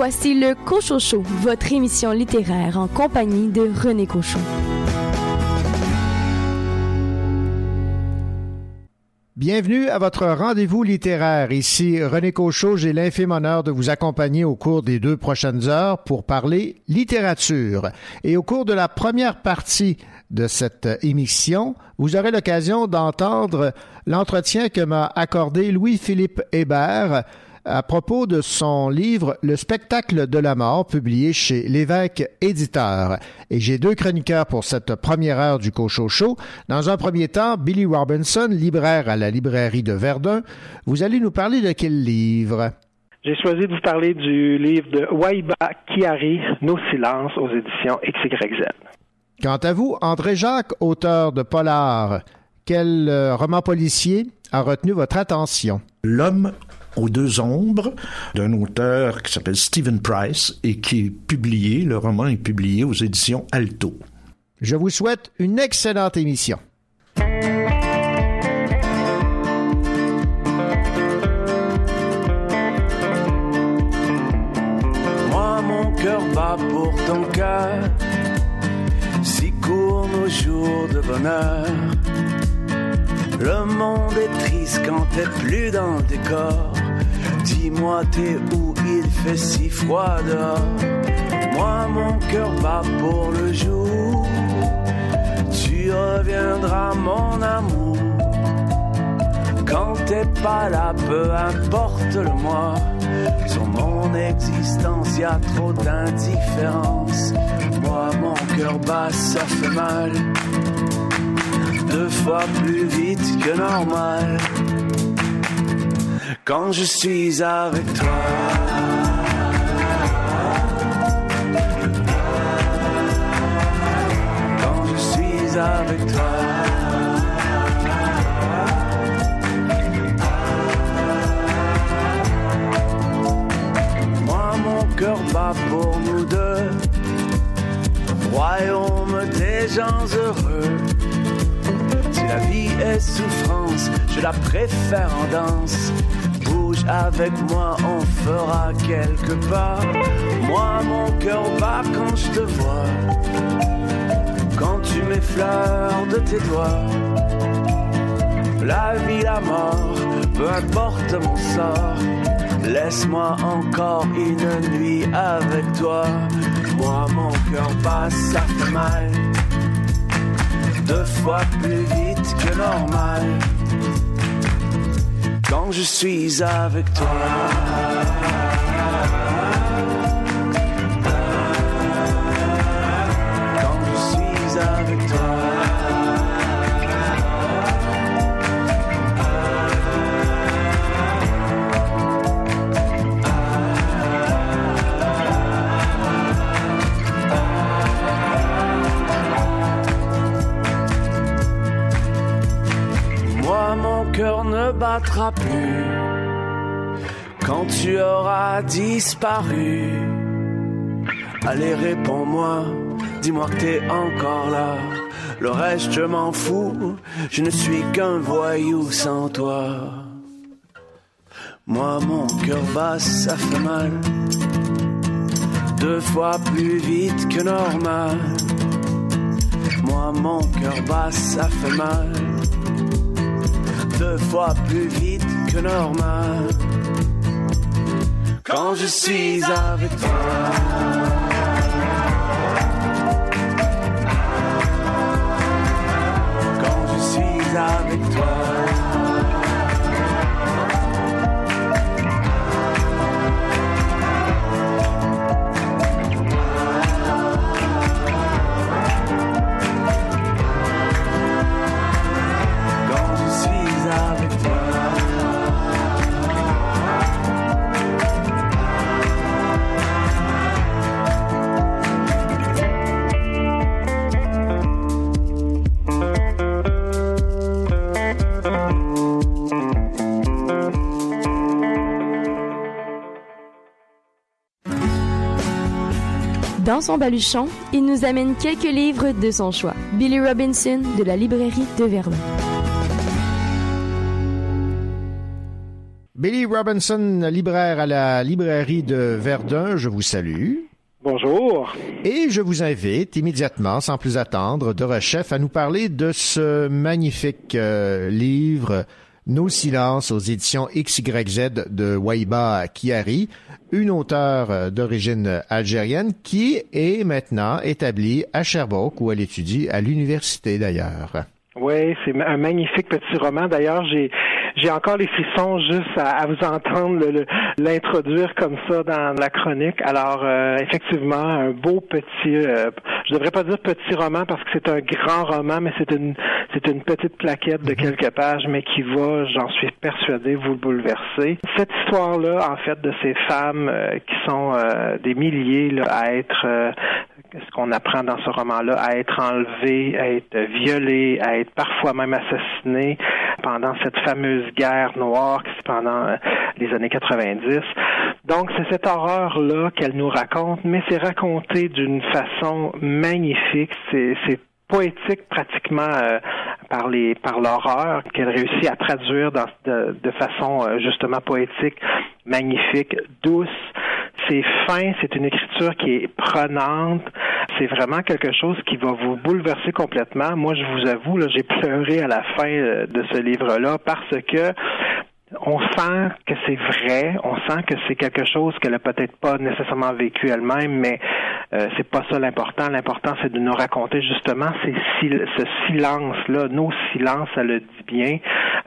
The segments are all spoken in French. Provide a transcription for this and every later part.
Voici le Cochocho, votre émission littéraire en compagnie de René Cochon. Bienvenue à votre rendez-vous littéraire. Ici René Cochot, j'ai l'infime honneur de vous accompagner au cours des deux prochaines heures pour parler littérature. Et au cours de la première partie de cette émission, vous aurez l'occasion d'entendre l'entretien que m'a accordé Louis-Philippe Hébert, à propos de son livre Le spectacle de la mort, publié chez l'évêque éditeur. Et j'ai deux chroniqueurs pour cette première heure du Cochocho. Dans un premier temps, Billy Robinson, libraire à la librairie de Verdun. Vous allez nous parler de quel livre? J'ai choisi de vous parler du livre de Waiba Kiari, Nos silences, aux éditions XYZ. Quant à vous, André Jacques, auteur de Polar, quel euh, roman policier a retenu votre attention? L'homme aux deux ombres d'un auteur qui s'appelle Stephen Price et qui est publié, le roman est publié aux éditions Alto. Je vous souhaite une excellente émission. Moi, mon cœur bat pour ton cœur, si court nos jours de bonheur. Le monde est triste quand t'es plus dans le décor. Dis-moi t'es où? Il fait si froid dehors. Moi mon cœur bat pour le jour. Tu reviendras mon amour. Quand t'es pas là, peu importe le mois. Sur mon existence y a trop d'indifférence. Moi mon cœur bat, ça fait mal deux fois plus vite que normal. Quand je suis avec toi. Quand je suis avec toi. Moi, mon cœur bat pour nous deux. Royaume des gens heureux la vie est souffrance, je la préfère en danse. Avec moi, on fera quelques pas. Moi, mon cœur bat quand je te vois. Quand tu m'effleures de tes doigts. La vie, la mort, peu importe mon sort. Laisse-moi encore une nuit avec toi. Moi, mon cœur bat, ça fait mal deux fois plus vite que normal. Quand je suis avec toi. Battra plus quand tu auras disparu. Allez, réponds-moi, dis-moi que t'es encore là. Le reste, je m'en fous, je ne suis qu'un voyou sans toi. Moi, mon cœur bat, ça fait mal. Deux fois plus vite que normal. Moi, mon cœur bat, ça fait mal deux fois plus vite que normal. Quand je suis avec toi. Quand je suis avec toi. Dans son baluchon, il nous amène quelques livres de son choix. Billy Robinson de la librairie de Verdun. Billy Robinson, libraire à la librairie de Verdun, je vous salue. Bonjour. Et je vous invite immédiatement, sans plus attendre, de Rechef à nous parler de ce magnifique euh, livre Nos silences aux éditions XYZ de Waiba Kiari, une auteure euh, d'origine algérienne qui est maintenant établie à Sherbrooke où elle étudie à l'université d'ailleurs. Oui, c'est un magnifique petit roman. D'ailleurs, j'ai encore les frissons juste à, vous entendre l'introduire comme ça dans la chronique. Alors, euh, effectivement, un beau petit, euh, je devrais pas dire petit roman parce que c'est un grand roman, mais c'est une c'est une petite plaquette de mhm. quelques pages, mais qui va, j'en suis persuadé, vous le bouleverser. Cette histoire-là, en fait, de ces femmes euh, qui sont des milliers là, à être ce qu'on apprend dans ce roman-là, à être enlevé, à être violé, à être parfois même assassiné pendant cette fameuse guerre noire qui pendant euh, les années 90. Donc c'est cette horreur-là qu'elle nous raconte, mais c'est raconté d'une façon magnifique. C'est poétique pratiquement euh, par les par l'horreur qu'elle réussit à traduire dans, de, de façon euh, justement poétique, magnifique, douce. C'est fin, c'est une écriture qui est prenante. C'est vraiment quelque chose qui va vous bouleverser complètement. Moi, je vous avoue, là, j'ai pleuré à la fin euh, de ce livre-là parce que on sent que c'est vrai, on sent que c'est quelque chose qu'elle a peut-être pas nécessairement vécu elle-même, mais euh, c'est pas ça l'important. L'important, c'est de nous raconter justement ces, ce silence-là, nos silences, elle le dit bien.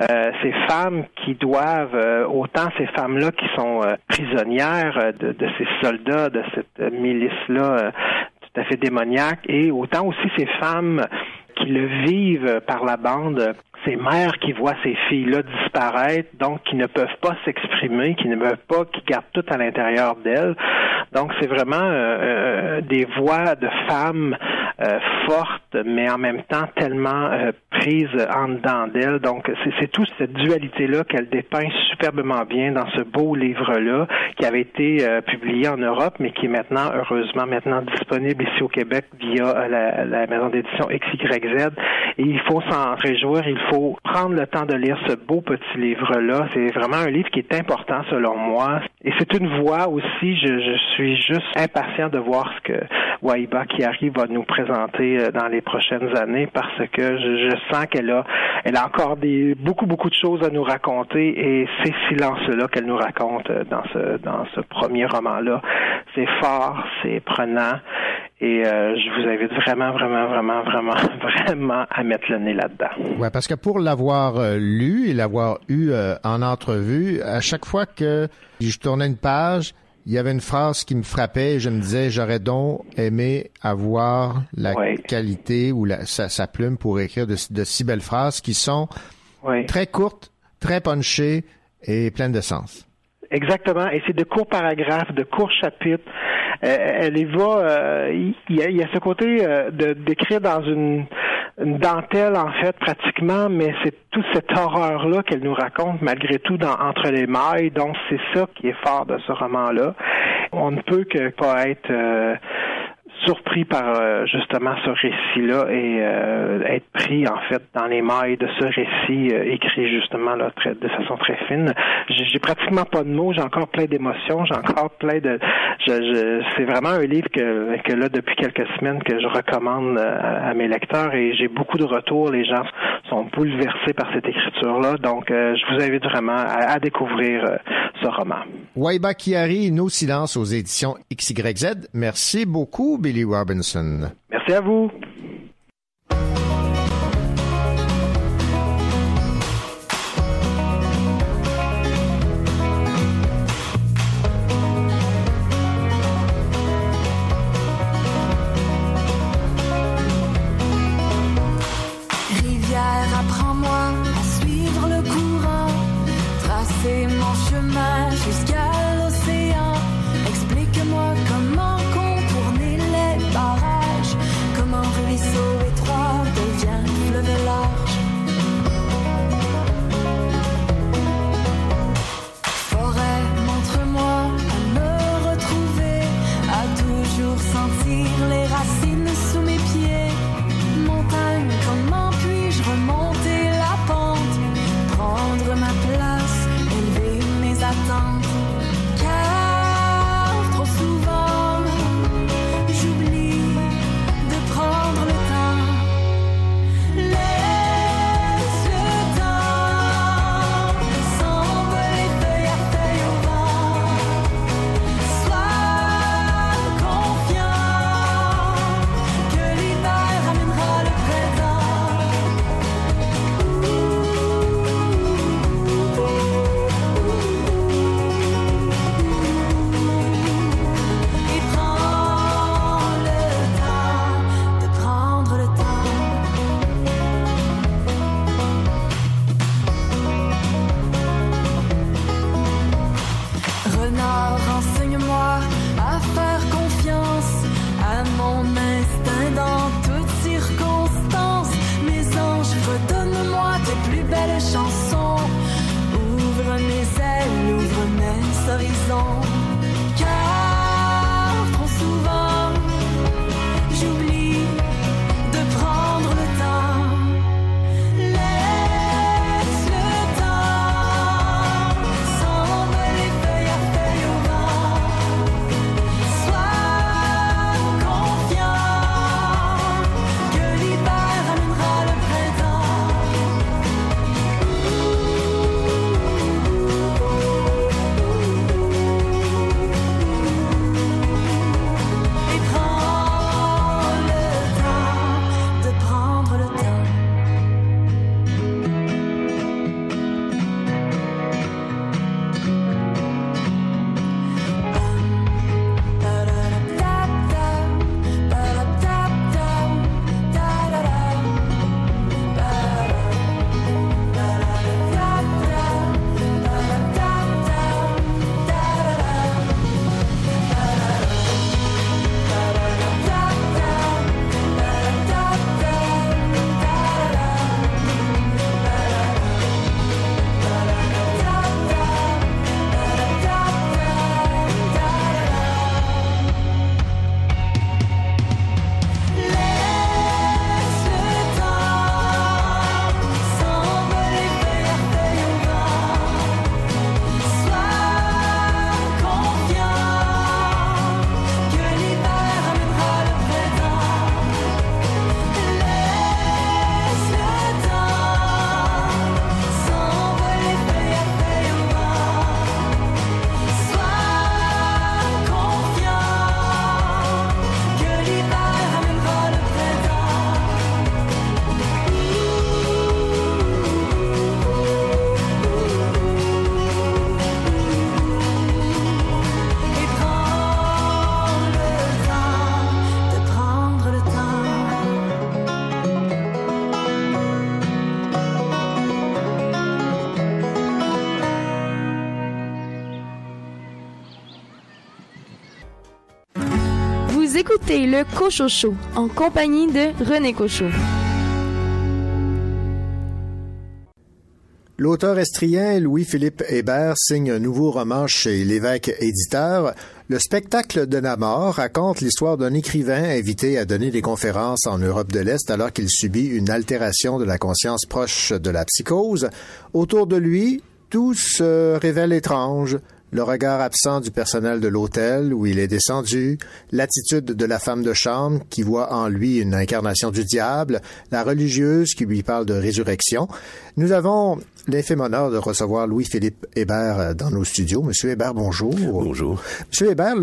Euh, ces femmes qui doivent, euh, autant ces femmes-là qui sont euh, prisonnières de, de, ces soldats, de cette milice-là tout à fait démoniaque, et autant aussi ces femmes qui le vivent par la bande ces mères qui voient ces filles-là disparaître, donc qui ne peuvent pas s'exprimer, qui ne peuvent pas, qui gardent tout à l'intérieur d'elles. Donc c'est vraiment euh, euh, des voix de femmes euh, fortes, mais en même temps tellement prises en dedans d'elles. Donc c'est toute cette dualité-là qu'elle dépeint superbement bien dans ce beau livre-là, qui avait été publié en Europe, mais qui est maintenant, heureusement, maintenant disponible ici au Québec via la, la maison d'édition XYZ. Et il faut s'en réjouir, il faut prendre le temps de lire ce beau petit livre-là. C'est vraiment un livre qui est important selon moi. Et c'est une voix aussi, je, je, suis juste impatient de voir ce que Waiba Kiari va nous présenter euh, dans les prochaines années parce que je, sens qu'elle a, elle a encore des, beaucoup, beaucoup de choses à nous raconter et ces silences-là qu'elle nous raconte euh, dans ce, dans ce premier roman-là, c'est fort, c'est prenant et euh, je vous invite vraiment, vraiment, vraiment, vraiment, vraiment à mettre le nez là-dedans. Ouais, parce que pour l'avoir euh, lu et l'avoir eu en entrevue, à chaque fois que je tournais une page, il y avait une phrase qui me frappait et je me disais j'aurais donc aimé avoir la qualité ou la, sa, plume pour écrire de, si belles phrases qui sont très courtes, très punchées et pleines de sens. Exactement. Et c'est de courts paragraphes, de courts chapitres. Euh, elle y va. Euh, il, y a, y a, ce côté euh, de d'écrire dans une, une, dentelle en fait pratiquement, mais c'est toute cette horreur là qu'elle nous raconte malgré tout dans entre les mailles. Donc c'est ça qui est fort de ce roman là. On ne peut que pas être surpris par euh, justement ce récit-là et euh, être pris en fait dans les mailles de ce récit euh, écrit justement de façon très fine. J'ai pratiquement pas de mots, j'ai encore plein d'émotions, j'ai encore plein de. Je, c'est vraiment un livre que, que là depuis quelques semaines que je recommande à, mes lecteurs et j'ai beaucoup de retours. Les gens sont bouleversés par cette écriture-là, donc je vous invite vraiment à, à découvrir ce roman. Waiba Kiari, Nos silences aux éditions XYZ. Merci beaucoup. Merci à vous. Le Cochocho en compagnie de René Cochot. L'auteur estrien Louis-Philippe Hébert signe un nouveau roman chez l'évêque éditeur. Le spectacle de la mort raconte l'histoire d'un écrivain invité à donner des conférences en Europe de l'Est alors qu'il subit une altération de la conscience proche de la psychose. Autour de lui, tout se révèle étrange le regard absent du personnel de l'hôtel où il est descendu, l'attitude de la femme de chambre qui voit en lui une incarnation du diable, la religieuse qui lui parle de résurrection. Nous avons l'infime honneur de recevoir Louis-Philippe Hébert dans nos studios. Monsieur Hébert, bonjour. Bonjour. Monsieur Hébert,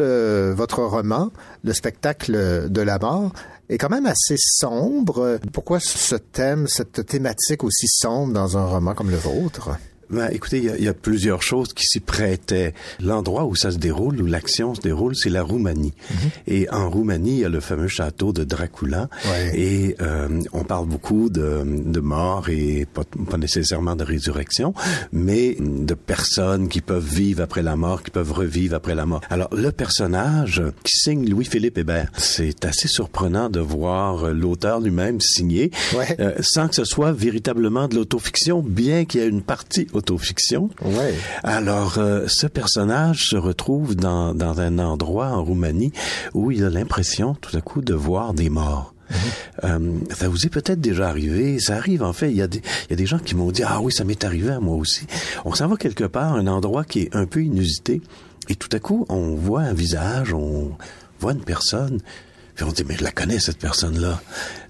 votre roman, Le spectacle de la mort, est quand même assez sombre. Pourquoi ce thème, cette thématique aussi sombre dans un roman comme le vôtre? Ben, écoutez, il y, a plusieurs choses qui s'y prêtaient. L'endroit où ça se déroule, où l'action se déroule, c'est la Roumanie. Mhm. Et en Roumanie, il y a le fameux château de Dracula. Et euh, on parle beaucoup de, de mort et pas, pas, nécessairement de résurrection, mais de personnes qui peuvent vivre après la mort, qui peuvent revivre après la mort. Alors, le personnage qui signe Louis-Philippe Hébert, c'est assez surprenant de voir l'auteur lui-même signer, euh, sans que ce soit véritablement de l'autofiction, bien qu'il y ait une partie autofiction. Ouais. Alors, euh, ce personnage se retrouve dans, dans un endroit en Roumanie où il a l'impression tout à coup de voir des morts. Euh, ça vous est peut-être déjà arrivé. Ça arrive, en fait. Il y a des, il y a des gens qui m'ont dit, ah oui, ça m'est arrivé à moi aussi. On s'en va quelque part, un endroit qui est un peu inusité. Et tout à coup, on voit un visage, on voit une personne. Puis on dit, mais je la connais, cette personne-là.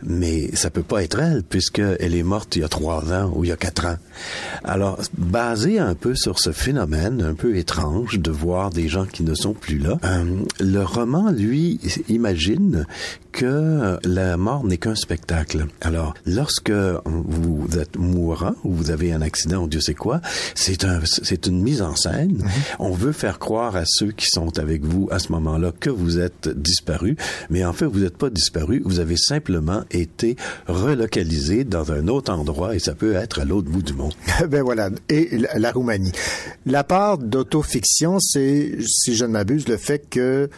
Mais ça peut pas être elle, puisqu'elle est morte il y a trois ans ou il y a quatre ans. Alors, basé un peu sur ce phénomène un peu étrange de voir des gens qui ne sont plus là, euh, le roman, lui, imagine que la mort n'est qu'un spectacle. Alors, lorsque vous êtes mourant ou vous avez un accident ou Dieu sait quoi, c'est un, c'est une mise en scène. Mhm. On veut faire croire à ceux qui sont avec vous à ce moment-là que vous êtes disparu, mais en vous n'êtes pas disparu. Vous avez simplement été relocalisé dans un autre endroit et ça peut être à l'autre bout du monde. ben voilà. Et la Roumanie. La part d'autofiction, c'est, si je ne m'abuse, le fait que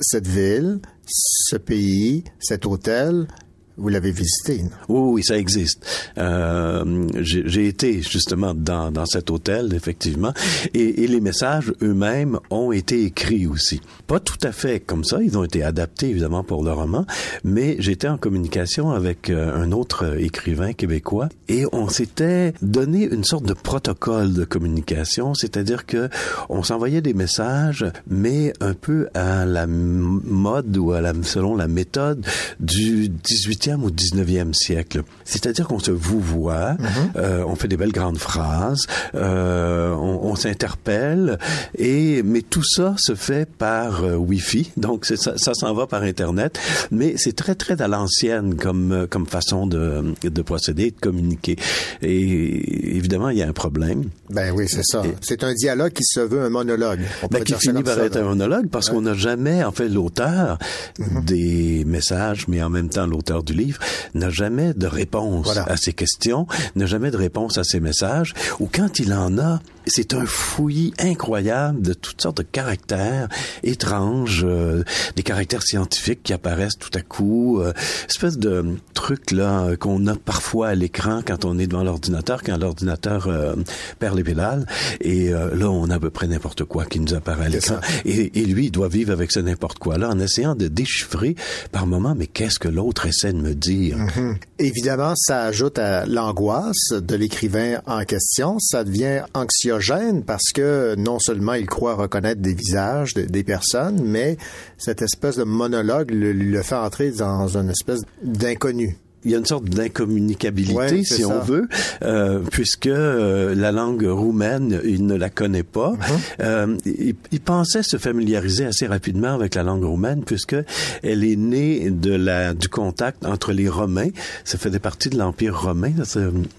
cette ville, ce pays, cet hôtel vous l'avez visité. Oui, oui, ça existe. Euh, J'ai été justement dans, dans cet hôtel, effectivement, et, et les messages eux-mêmes ont été écrits aussi. Pas tout à fait comme ça, ils ont été adaptés évidemment pour le roman, mais j'étais en communication avec euh, un autre écrivain québécois et on s'était donné une sorte de protocole de communication, c'est-à-dire que on s'envoyait des messages, mais un peu à la mode ou à la, selon la méthode du 18 au 19e siècle. C'est-à-dire qu'on se vous voit, mhm. euh, on fait des belles grandes phrases, euh, on, on s'interpelle, et mais tout ça se fait par euh, Wi-Fi, donc ça, ça s'en va par Internet, mais c'est très très à l'ancienne comme comme façon de, de procéder, de communiquer. Et évidemment, il y a un problème. Ben oui, c'est ça. C'est un dialogue qui se veut un monologue. On ben, qui finit par être un monologue parce qu'on n'a jamais, en fait, l'auteur mhm. des messages, mais en même temps l'auteur du livre, n'a jamais de réponse à ces questions, n'a jamais de réponse à ces messages, ou quand il en a, c'est un fouillis incroyable de toutes sortes de caractères étranges, euh, des caractères scientifiques qui apparaissent tout à coup, euh, espèce de truc là qu'on a parfois à l'écran quand on est devant l'ordinateur, quand l'ordinateur euh, perd les pédales, et euh, là on a à peu près n'importe quoi qui nous apparaît à l'écran, et, et, lui il doit vivre avec ce n'importe quoi là en essayant de déchiffrer par moment, mais qu'est-ce que l'autre essaie de me dire? Mm-hmm. Évidemment, ça ajoute à l'angoisse de l'écrivain en question, ça devient anxieux parce que non seulement il croit reconnaître des visages des personnes, mais cette espèce de monologue le fait entrer dans une espèce d'inconnu il y a une sorte d'incommunicabilité, si on veut, euh, puisque euh, la langue roumaine, il ne la connaît pas. Uh-huh. euh, il, pensait se familiariser assez rapidement avec la langue roumaine, puisque elle est née de la du contact entre les Romains. Ça faisait partie de l'Empire romain.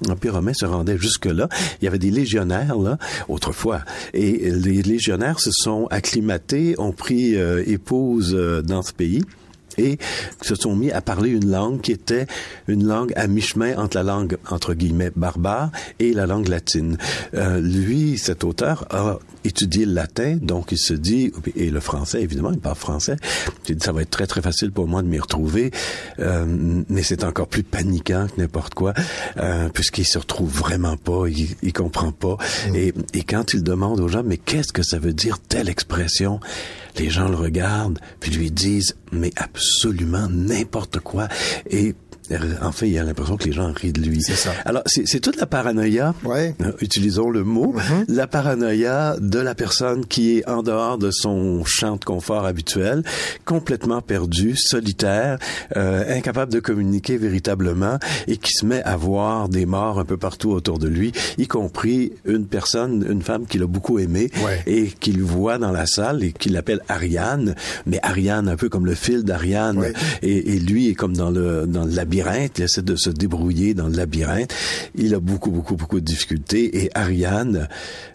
L'Empire romain se rendait jusque-là. Il y avait des légionnaires, là, autrefois. Et les légionnaires se sont acclimatés, ont pris euh, épouse euh, dans ce pays et se sont mis à parler une langue qui était une langue à mi-chemin entre la langue, entre guillemets, barbare et la langue latine. Euh, lui, cet auteur, a étudié le latin, donc il se dit, et le français, évidemment, il parle français, il dit, ça va être très, très facile pour moi de m'y retrouver, euh, mais c'est encore plus paniquant que n'importe quoi, euh, puisqu'il se retrouve vraiment pas, il, il comprend pas, mm. et, et quand il demande aux gens, mais qu'est-ce que ça veut dire telle expression? Les gens le regardent, puis lui disent, mais absolument n'importe quoi. Et en fait, il a l'impression que les gens rient de lui. C'est ça. Alors, c'est toute la paranoïa, ouais. Euh, utilisons le mot, mm-hmm. la paranoïa de la personne qui est en dehors de son champ de confort habituel, complètement perdu, solitaire, euh, incapable de communiquer véritablement et qui se met à voir des morts un peu partout autour de lui, y compris une personne, une femme qu'il a beaucoup aimée ouais. et qu'il voit dans la salle et qu'il appelle Ariane, mais Ariane un peu comme le fil d'Ariane ouais. et, et, lui est comme dans le dans le labyrinthe il essaie de se débrouiller dans le labyrinthe. Il a beaucoup, beaucoup, beaucoup de difficultés et Ariane,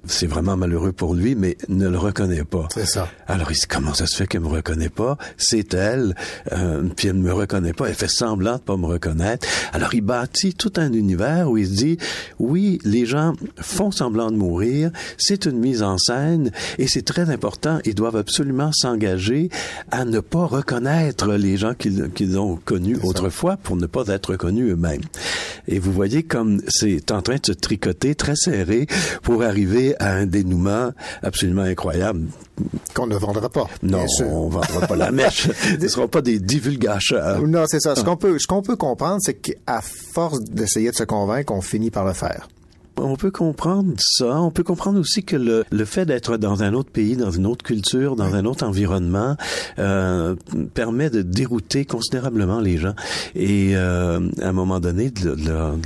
c'est vraiment malheureux pour lui, mais ne le reconnaît pas. C'est ça. Alors il dit, comment ça se fait qu'elle me reconnaît pas? C'est elle, euh, puis elle ne me reconnaît pas, elle fait semblant de pas me reconnaître. Alors il bâtit tout un univers où il se dit, oui, les gens font semblant de mourir, c'est une mise en scène et c'est très important, ils doivent absolument s'engager à ne pas reconnaître les gens qu'ils qu ont connus autrefois pour ne pas être connus eux-mêmes. Et vous voyez comme c'est en train de se tricoter très serré pour arriver à un dénouement absolument incroyable. Qu'on ne vendra pas. Non, on ne vendra pas la mèche. Ce ne seront pas des divulgateurs. Non, c'est ça. Ce qu'on peut, ce qu'on peut comprendre, c'est qu'à force d'essayer de se convaincre, on finit par le faire. On peut comprendre ça. On peut comprendre aussi que le, le fait d'être dans un autre pays, dans une autre culture, dans un autre environnement, euh, permet de dérouter considérablement les gens et euh, à un moment donné de,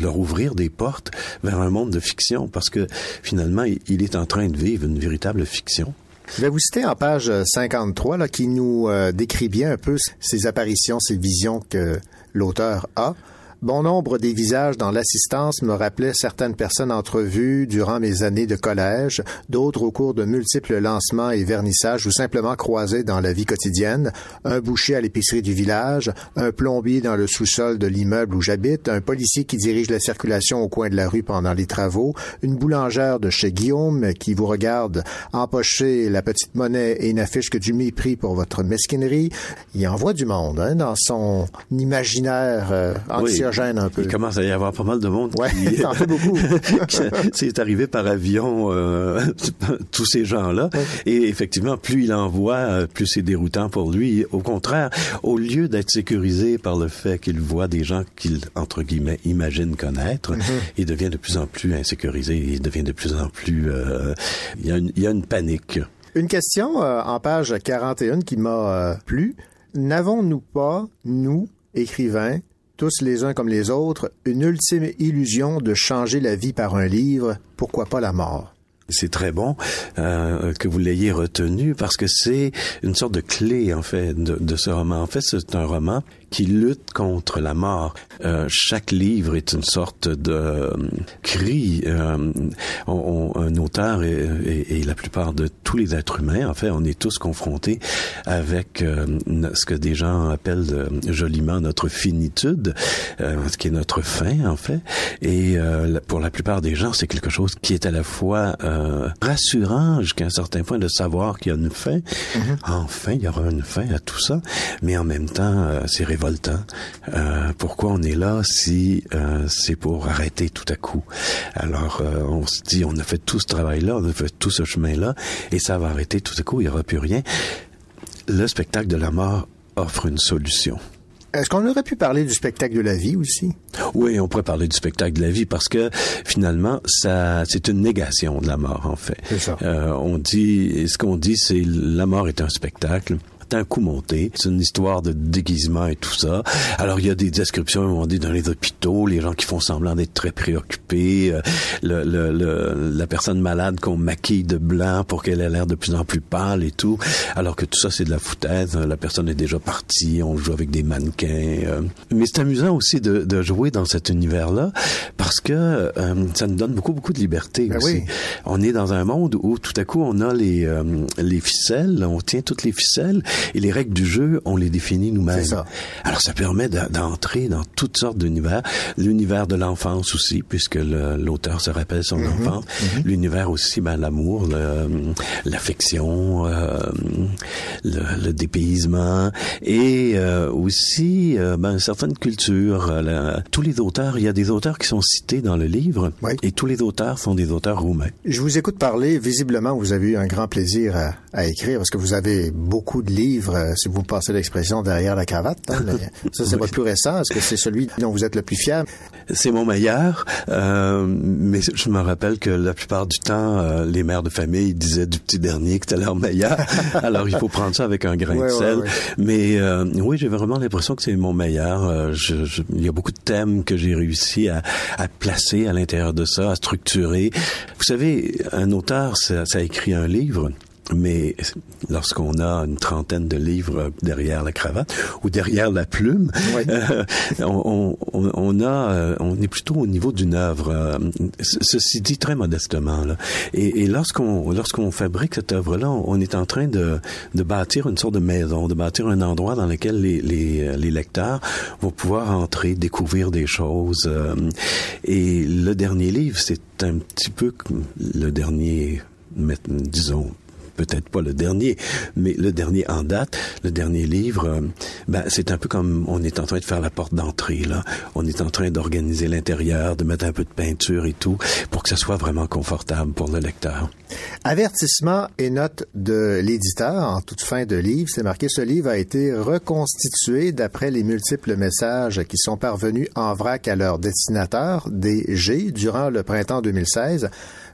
leur ouvrir des portes vers un monde de fiction parce que finalement il est en train de vivre une véritable fiction. Je vais vous citer en page 53 là, qui nous euh, décrit bien un peu ces apparitions, ces visions que l'auteur a. Bon nombre des visages dans l'assistance me rappelaient certaines personnes entrevues durant mes années de collège, d'autres au cours de multiples lancements et vernissages ou simplement croisés dans la vie quotidienne, un boucher à l'épicerie du village, un plombier dans le sous-sol de l'immeuble où j'habite, un policier qui dirige la circulation au coin de la rue pendant les travaux, une boulangère de chez Guillaume qui vous regarde empocher la petite monnaie et n'affiche que du mépris pour votre mesquinerie. Il envoie du monde hein, dans son imaginaire euh, un peu. Il commence à y avoir pas mal de monde. Ouais, qui, en fait beaucoup. c'est arrivé par avion, euh, tous ces gens-là. Et effectivement, plus il en voit, euh, plus c'est déroutant pour lui. Au contraire, au lieu d'être sécurisé par le fait qu'il voit des gens qu'il, entre guillemets, imagine connaître, mm-hmm. il devient de plus en plus insécurisé. Il devient de plus en plus... Euh, il, y a une, il y a une panique. Une question euh, en page 41 qui m'a euh, plu. N'avons-nous pas, nous, écrivains, tous les uns comme les autres, une ultime illusion de changer la vie par un livre, pourquoi pas la mort? C'est très bon euh, que vous l'ayez retenu parce que c'est une sorte de clé en fait de, de ce roman. En fait, c'est un roman qui lutte contre la mort. Euh, chaque livre est une sorte de euh, cri. Euh, on, on, un auteur et, et, et, la plupart de tous les êtres humains, en fait, on est tous confrontés avec ce que des gens appellent joliment notre finitude, ce qui est notre fin, en fait. Et pour la plupart des gens, c'est quelque chose qui est à la fois rassurant jusqu'à un certain point de savoir qu'il y a une fin. Mm-hmm. Enfin, il y aura une fin à tout ça, mais en même temps, c'est révoltant euh, pourquoi on est là si euh, c'est pour arrêter tout à coup? Alors euh, on se dit, on a fait tout ce travail-là, on a fait tout ce chemin-là, et ça va arrêter tout à coup, il n'y aura plus rien. Le spectacle de la mort offre une solution. Est-ce qu'on aurait pu parler du spectacle de la vie aussi? Oui, on pourrait parler du spectacle de la vie parce que finalement, ça, c'est une négation de la mort, en fait. C'est ça. Euh, on dit, ce qu'on dit, c'est la mort est un spectacle un coup monté. C'est une histoire de déguisement et tout ça. Alors, il y a des descriptions, on dit, dans les hôpitaux, les gens qui font semblant d'être très préoccupés, euh, le, le, le, la personne malade qu'on maquille de blanc pour qu'elle ait l'air de plus en plus pâle et tout. Alors que tout ça, c'est de la foutaise. La personne est déjà partie, on joue avec des mannequins. Euh. Mais c'est amusant aussi de, de, jouer dans cet univers-là parce que euh, ça nous donne beaucoup, beaucoup de liberté ben aussi. Oui. On est dans un monde où tout à coup, on a les, les ficelles, on tient toutes les ficelles et les règles du jeu, on les définit nous-mêmes. Alors ça permet d'entrer dans toutes sortes d'univers, l'univers de l'enfance aussi, puisque l'auteur se rappelle son Mhm. enfance, l'univers aussi, ben l'amour, l'affection, euh, le, le, dépaysement, et euh, aussi euh, ben certaines cultures. La, tous les auteurs, il y a des auteurs qui sont cités dans le livre, oui. et tous les auteurs sont des auteurs roumains. Je vous écoute parler. Visiblement, vous avez eu un grand plaisir à, à écrire parce que vous avez beaucoup de livres, euh, si vous passez l'expression derrière la cravate. Hein, ça, c'est votre plus récent. Est-ce que c'est celui dont vous êtes le plus fier? C'est mon meilleur, euh, mais je me rappelle que la plupart du temps, euh, les mères de famille disaient du petit dernier que c'était leur meilleur. Alors, il faut prendre ça avec un grain ouais, de sel. Ouais, ouais. Mais euh, oui, j'ai vraiment l'impression que c'est mon meilleur. Je, je, il y a beaucoup de thèmes que j'ai réussi à, à, placer à l'intérieur de ça, à structurer. Vous savez, un auteur, ça, ça écrit un livre. Mais lorsqu'on a une trentaine de livres derrière la cravate ou derrière la plume, oui. euh, on, on, on, a, euh, on est plutôt au niveau d'une œuvre. Euh, ceci dit très modestement. Là. Et, et lorsqu'on lorsqu'on fabrique cette œuvre-là, on est en train de, de bâtir une sorte de maison, de bâtir un endroit dans lequel les, les, les lecteurs vont pouvoir entrer, découvrir des choses. Et le dernier livre, c'est un petit peu le dernier, disons peut-être pas le dernier, mais le dernier en date, le dernier livre, euh, ben, c'est un peu comme on est en train de faire la porte d'entrée, là. On est en train d'organiser l'intérieur, de mettre un peu de peinture et tout, pour que ça soit vraiment confortable pour le lecteur. Avertissement et note de l'éditeur en toute fin de livre, c'est marqué ce livre a été reconstitué d'après les multiples messages qui sont parvenus en vrac à leur destinataire, des G, durant le printemps 2016.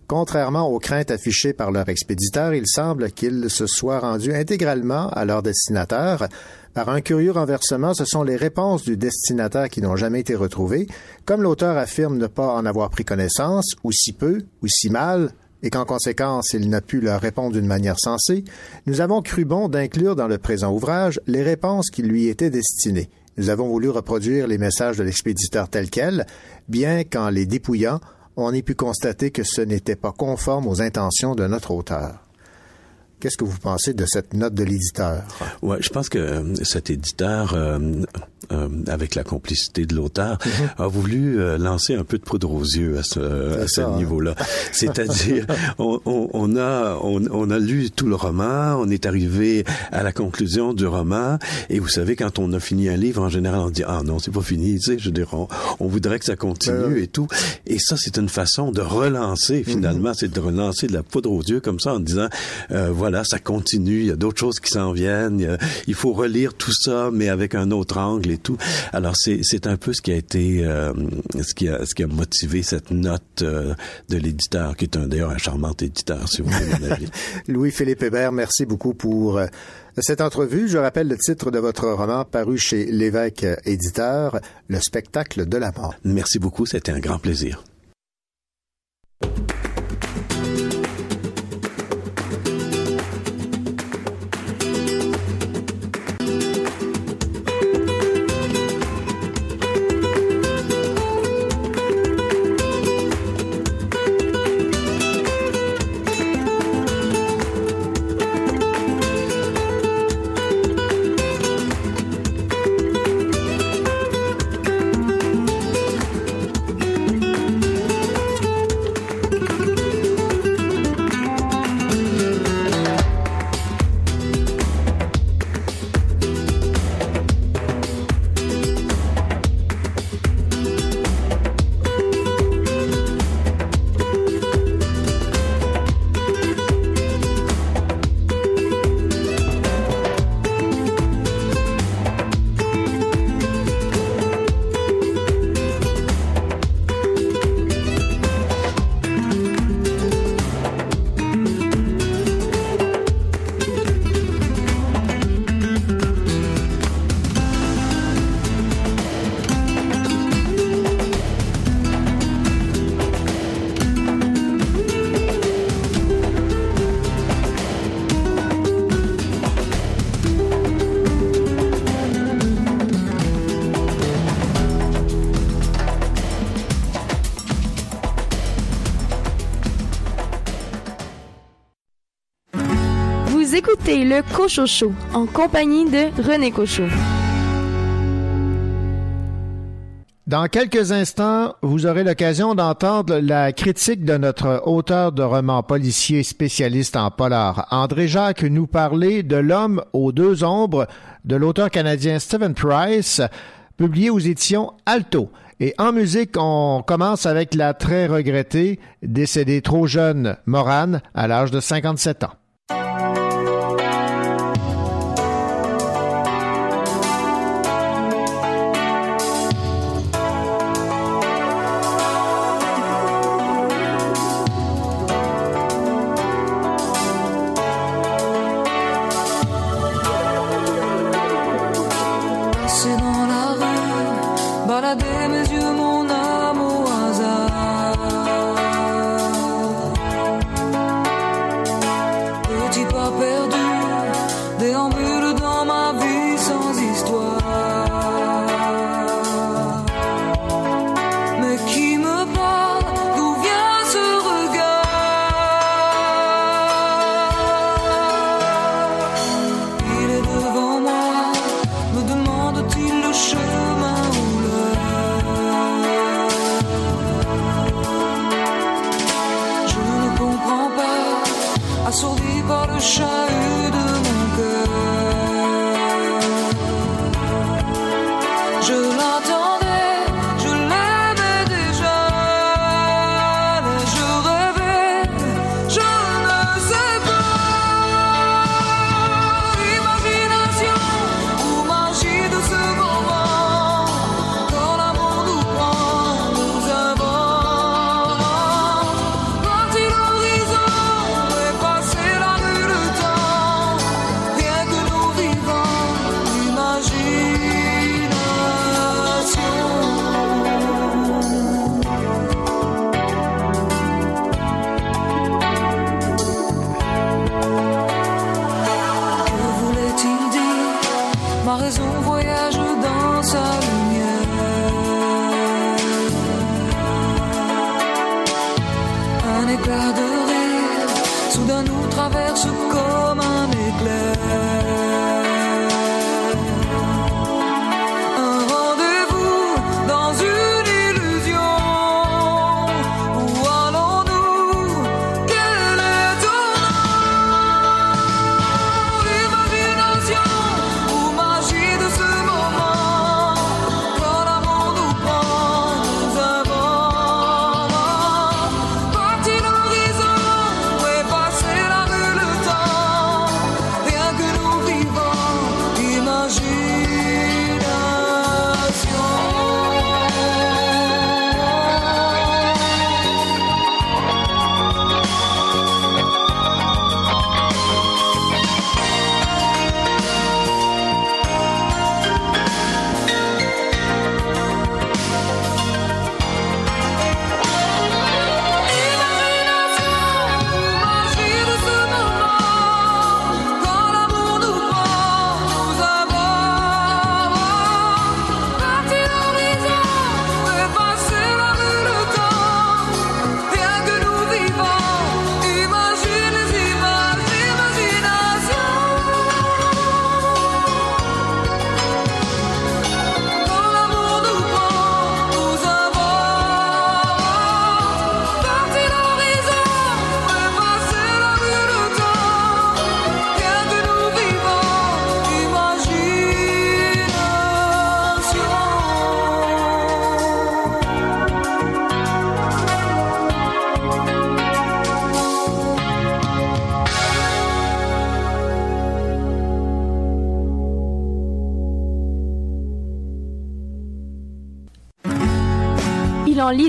Contrairement aux craintes affichées par leur expéditeur, il semble qu'ils se soient rendus intégralement à leur destinataire. Par un curieux renversement, ce sont les réponses du destinataire qui n'ont jamais été retrouvées, comme l'auteur affirme ne pas en avoir pris connaissance, ou si peu, ou si mal, et qu'en conséquence il n'a pu leur répondre d'une manière sensée, nous avons cru bon d'inclure dans le présent ouvrage les réponses qui lui étaient destinées. Nous avons voulu reproduire les messages de l'expéditeur tels quels, bien qu'en les dépouillant, on ait pu constater que ce n'était pas conforme aux intentions de notre auteur. Qu'est-ce que vous pensez de cette note de l'éditeur? Ouais, je pense que euh, cet éditeur, euh, euh, avec la complicité de l'auteur, mm-hmm. a voulu euh, lancer un peu de poudre aux yeux à ce, à ce hein. niveau-là. C'est-à-dire, on, on, on, a on, on, a lu tout le roman, on est arrivé à la conclusion du roman, et vous savez, quand on a fini un livre, en général, on dit ah non, c'est pas fini, tu sais, je dirais, on, on voudrait que ça continue et tout. Et ça, c'est une façon de relancer mm-hmm. finalement, c'est de relancer de la poudre aux yeux comme ça en disant voilà là, ça continue, il y a d'autres choses qui s'en viennent, il, faut relire tout ça, mais avec un autre angle et tout. Alors c'est un peu ce qui a été, euh, ce qui a ce qui a motivé cette note euh, de l'éditeur, qui est un d'ailleurs un charmant éditeur, si vous voulez Louis-Philippe Hébert, merci beaucoup pour euh, cette entrevue. Je rappelle le titre de votre roman paru chez l'évêque éditeur, Le spectacle de la mort. Merci beaucoup, c'était un grand plaisir. Écoutez le en compagnie de René Cochot. Dans quelques instants, vous aurez l'occasion d'entendre la critique de notre auteur de romans policiers spécialiste en polar, André Jacques, nous parler de L'homme aux deux ombres de l'auteur canadien Stephen Price, publié aux éditions Alto. Et en musique, on commence avec la très regrettée, décédée trop jeune, Morane, à l'âge de 57 ans.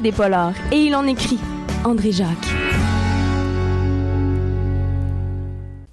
Des polars et il en écrit. André Jacques.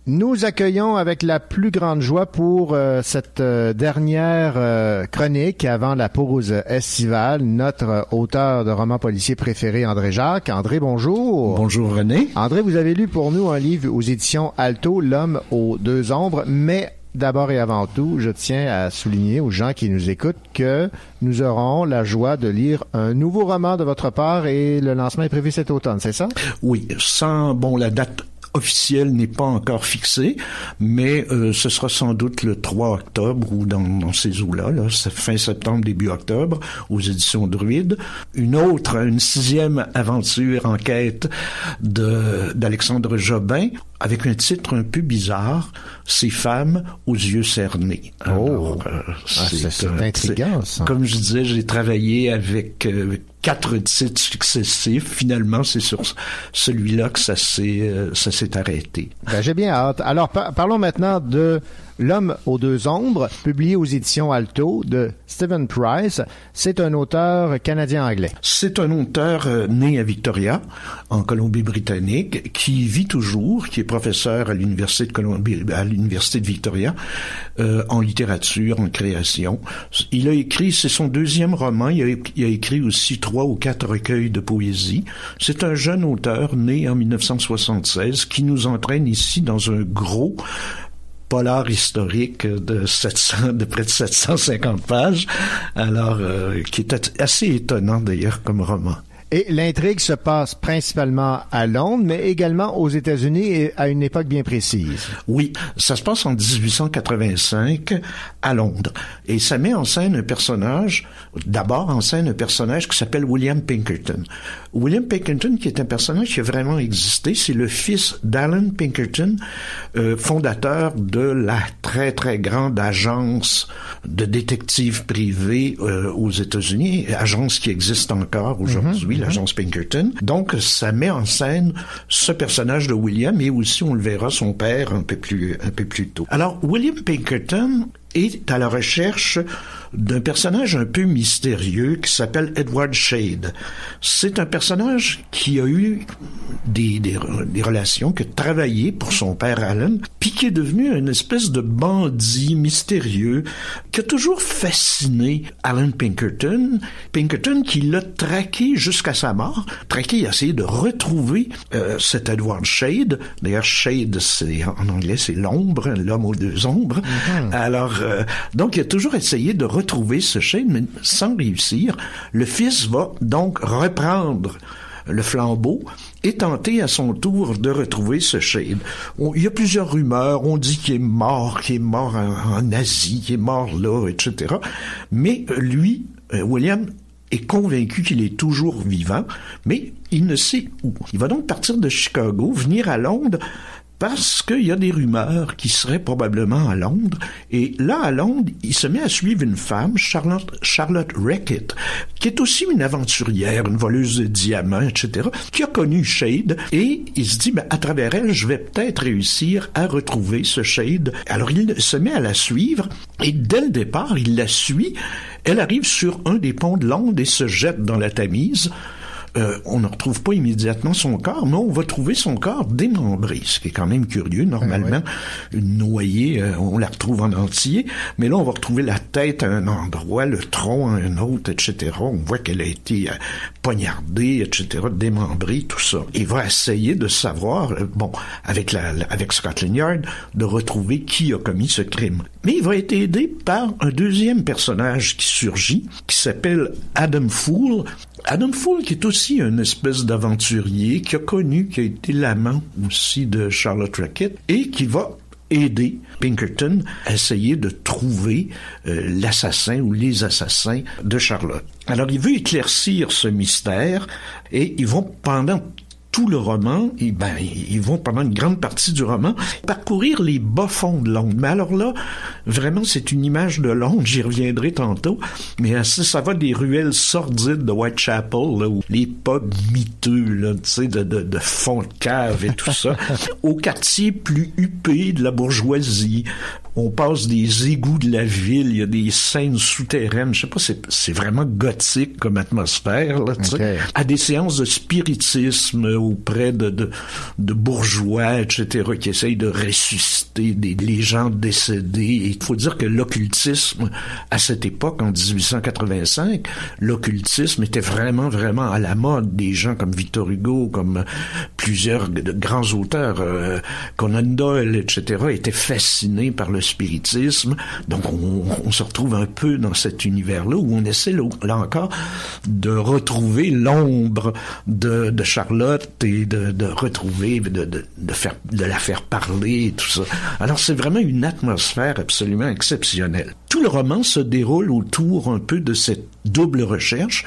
Nous accueillons avec la plus grande joie pour euh, cette euh, dernière euh, chronique avant la pause estivale notre auteur de romans policiers préféré, André Jacques. André, bonjour. Bonjour René. André, vous avez lu pour nous un livre aux éditions Alto, L'homme aux deux ombres, mais d'abord et avant tout, je tiens à souligner aux gens qui nous écoutent que nous aurons la joie de lire un nouveau roman de votre part et le lancement est prévu cet automne, c'est ça? Oui, sans bon la date officielle n'est pas encore fixée, mais euh, ce sera sans doute le 3 octobre ou dans, dans ces eaux-là, là, fin septembre, début octobre, aux éditions Druide. Une autre, une sixième aventure en quête de d'Alexandre Jobin, avec un titre un peu bizarre, Ces femmes aux yeux cernés. Oh. Ah, c'est- euh, intriguant, c'est- ça. Comme je disais, j'ai travaillé avec euh, quatre titres successifs. Finalement, c'est sur celui-là que ça s'est euh, arrêté. Ben, J'ai bien hâte. Alors, par- parlons maintenant de L'homme aux deux ombres, publié aux éditions Alto de Stephen Price. C'est un auteur canadien-anglais. C'est un auteur euh, né à Victoria, en Colombie-Britannique, qui vit toujours, qui est professeur à l'université de Colombie, à l'université de Victoria, euh, en littérature, en création. Il a écrit, c'est son deuxième roman. Il a, il a écrit aussi trois ou quatre recueils de poésie. C'est un jeune auteur né en 1976 qui nous entraîne ici dans un gros polar historique de 700, de près de 750 pages, alors euh, qui est assez étonnant d'ailleurs comme roman. Et l'intrigue se passe principalement à Londres, mais également aux États-Unis et à une époque bien précise. Oui, ça se passe en 1885 à Londres. Et ça met en scène un personnage, d'abord en scène un personnage qui s'appelle William Pinkerton. William Pinkerton, qui est un personnage qui a vraiment existé, c'est le fils d'Alan Pinkerton, euh, fondateur de la très très grande agence de détectives privés euh, aux États-Unis, agence qui existe encore aujourd'hui, Mhm, l'agence Pinkerton. Donc ça met en scène ce personnage de William et aussi on le verra son père un peu plus un peu plus tôt. Alors William Pinkerton est à la recherche d'un personnage un peu mystérieux qui s'appelle Edward Shade. C'est un personnage qui a eu des, des, des relations, qui a travaillé pour son père Alan, puis qui est devenu une espèce de bandit mystérieux qui a toujours fasciné Alan Pinkerton. Pinkerton qui l'a traqué jusqu'à sa mort. Traqué, il a essayé de retrouver euh, cet Edward Shade. D'ailleurs, Shade, c'est en anglais, c'est l'ombre, l'homme aux deux ombres. Alors, euh, donc, il a toujours essayé de retrouver ce Shade, mais sans réussir. Le fils va donc reprendre le flambeau et tenter à son tour de retrouver ce Shade. Il y a plusieurs rumeurs. On dit qu'il est mort, qu'il est mort en, en Asie, qu'il est mort là, etc. Mais euh, lui, euh, William, est convaincu qu'il est toujours vivant, mais il ne sait où. Il va donc partir de Chicago, venir à Londres, parce qu'il y a des rumeurs qui seraient probablement à Londres. Et là, à Londres, il se met à suivre une femme, Charlotte, Charlotte Reckitt, qui est aussi une aventurière, une voleuse de diamants, etc., qui a connu Shade. Et il se dit, ben, à travers elle, je vais peut-être réussir à retrouver ce Shade. Alors, il se met à la suivre. Et dès le départ, il la suit. Elle arrive sur un des ponts de Londres et se jette dans la Tamise. Euh, on ne retrouve pas immédiatement son corps, mais on va trouver son corps démembré, ce qui est quand même curieux. Normalement, une noyée, euh, on la retrouve en entier, mais là, on va retrouver la tête à un endroit, le tronc à un autre, etc. On voit qu'elle a été euh, poignardée, etc., démembrée, tout ça. Il va essayer de savoir, bon, avec, la, la- avec Scotland Yard, de retrouver qui a commis ce crime. Mais il va être aidé par un deuxième personnage qui surgit, qui s'appelle Adam Fool, Adam Fool, qui est aussi une espèce d'aventurier, qui a connu, qui a été l'amant aussi de Charlotte Rackett, et qui va aider Pinkerton à essayer de trouver euh, l'assassin ou les assassins de Charlotte. Alors, il veut éclaircir ce mystère, et ils vont pendant tout le roman, et ben, ils vont pendant une grande partie du roman parcourir les bas-fonds de Londres. Mais alors là, vraiment, c'est une image de Londres, j'y reviendrai tantôt, mais euh, ça, ça va des ruelles sordides de Whitechapel, là, où les pubs miteux, là, tu sais, de, de, de fond de cave et tout ça, au quartier plus huppé de la bourgeoisie. On passe des égouts de la ville, il y a des scènes souterraines, je sais pas, c'est, vraiment gothique comme atmosphère, là, tu sais. Ok. À des séances de spiritisme auprès de, de, de bourgeois, etc., qui essayent de ressusciter des, les gens décédés. Il faut dire que l'occultisme, à cette époque, en 1885, l'occultisme était vraiment, vraiment à la mode. Des gens comme Victor Hugo, comme plusieurs grands auteurs, euh, Conan Doyle, etc., étaient fascinés par le spiritisme. Donc, on, on se retrouve un peu dans cet univers-là où on essaie, là, là encore, de retrouver l'ombre de, de Charlotte de, retrouver, de, faire, de la faire parler tout ça. Alors, c'est vraiment une atmosphère absolument exceptionnelle. Tout le roman se déroule autour un peu de cette double recherche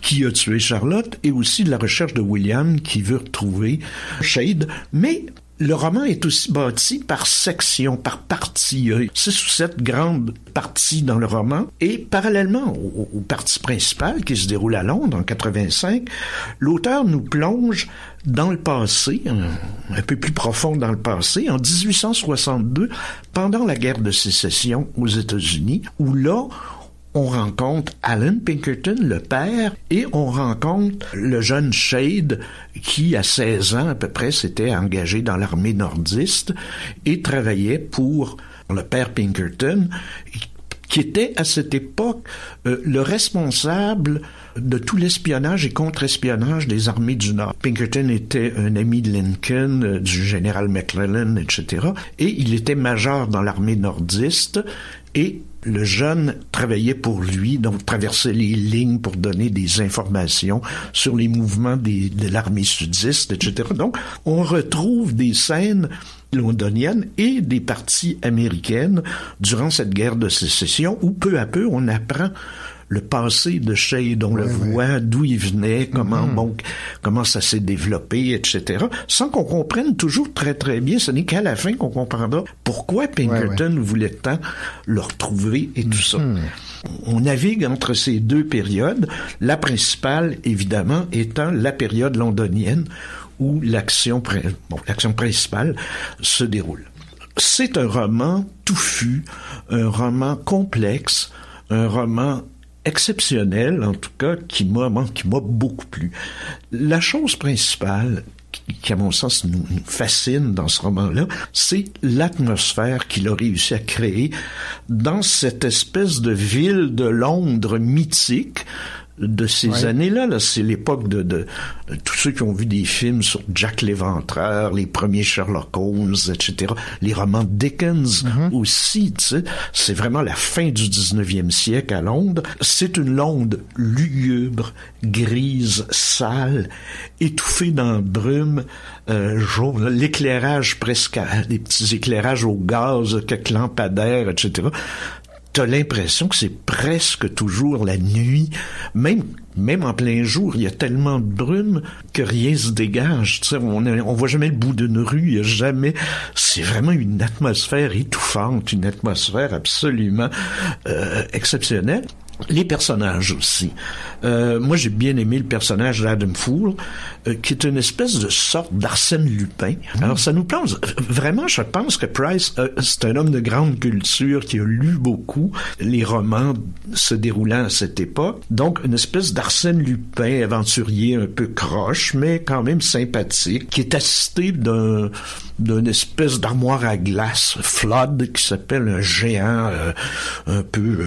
qui a tué Charlotte et aussi de la recherche de William qui veut retrouver Shade, mais le roman est aussi bâti par section, par partie. C'est sous cette grande partie dans le roman. Et parallèlement au, au parti principal qui se déroule à Londres en 85, l'auteur nous plonge dans le passé, un, peu plus profond dans le passé, en 1862, pendant la guerre de sécession aux États-Unis, où là, on rencontre Alan Pinkerton, le père, et on rencontre le jeune Shade qui, à 16 ans à peu près, s'était engagé dans l'armée nordiste et travaillait pour le père Pinkerton, qui était à cette époque euh, le responsable de tout l'espionnage et contre-espionnage des armées du Nord. Pinkerton était un ami de Lincoln, euh, du général McClellan, etc. Et il était major dans l'armée nordiste et le jeune travaillait pour lui, donc traversait les lignes pour donner des informations sur les mouvements de l'armée sudiste, etc. Donc, on retrouve des scènes londoniennes et des parties américaines durant cette guerre de sécession où peu à peu on apprend le passé de Shade, on le voit, d'où il venait, comment Mhm. bon, comment ça s'est développé, etc. Sans qu'on comprenne toujours très très bien. Ce n'est qu'à la fin qu'on comprendra pourquoi Pinkerton voulait tant le retrouver et tout ça. Mhm. On navigue entre ces deux périodes, la principale évidemment étant la période londonienne où l'action bon, l'action principale se déroule. C'est un roman touffu, un roman complexe, un roman exceptionnel, en tout cas, qui m'a, qui beaucoup plu. La chose principale qui, qui, à mon sens, nous, nous fascine dans ce roman-là, c'est l'atmosphère qu'il a réussi à créer dans cette espèce de ville de Londres mythique de ces Ouais. années-là. Là, c'est l'époque de, de, de tous ceux qui ont vu des films sur Jack l'Éventreur, les premiers Sherlock Holmes, etc., les romans de Dickens aussi. Tu sais, c'est vraiment la fin du 19e siècle à Londres. C'est une Londres lugubre, grise, sale, étouffée dans la brume, euh, jaune, l'éclairage presque, à- des petits éclairages au gaz, quelques lampadaires, etc t'as l'impression que c'est presque toujours la nuit, même même en plein jour, il y a tellement de brume que rien se dégage. Tu sais, on, on voit jamais le bout d'une rue, il y a jamais. C'est vraiment une atmosphère étouffante, une atmosphère absolument euh, exceptionnelle. Les personnages aussi. Euh, moi, j'ai bien aimé le personnage d'Adam Fool, euh, qui est une espèce de sorte d'Arsène Lupin. Alors, ça nous plonge. Vraiment, je pense que Price, euh, c'est un homme de grande culture qui a lu beaucoup les romans se déroulant à cette époque. Donc, une espèce d'Arsène Lupin, aventurier un peu croche, mais quand même sympathique, qui est assisté d'un d'une espèce d'armoire à glace, Flood, qui s'appelle un géant euh, un peu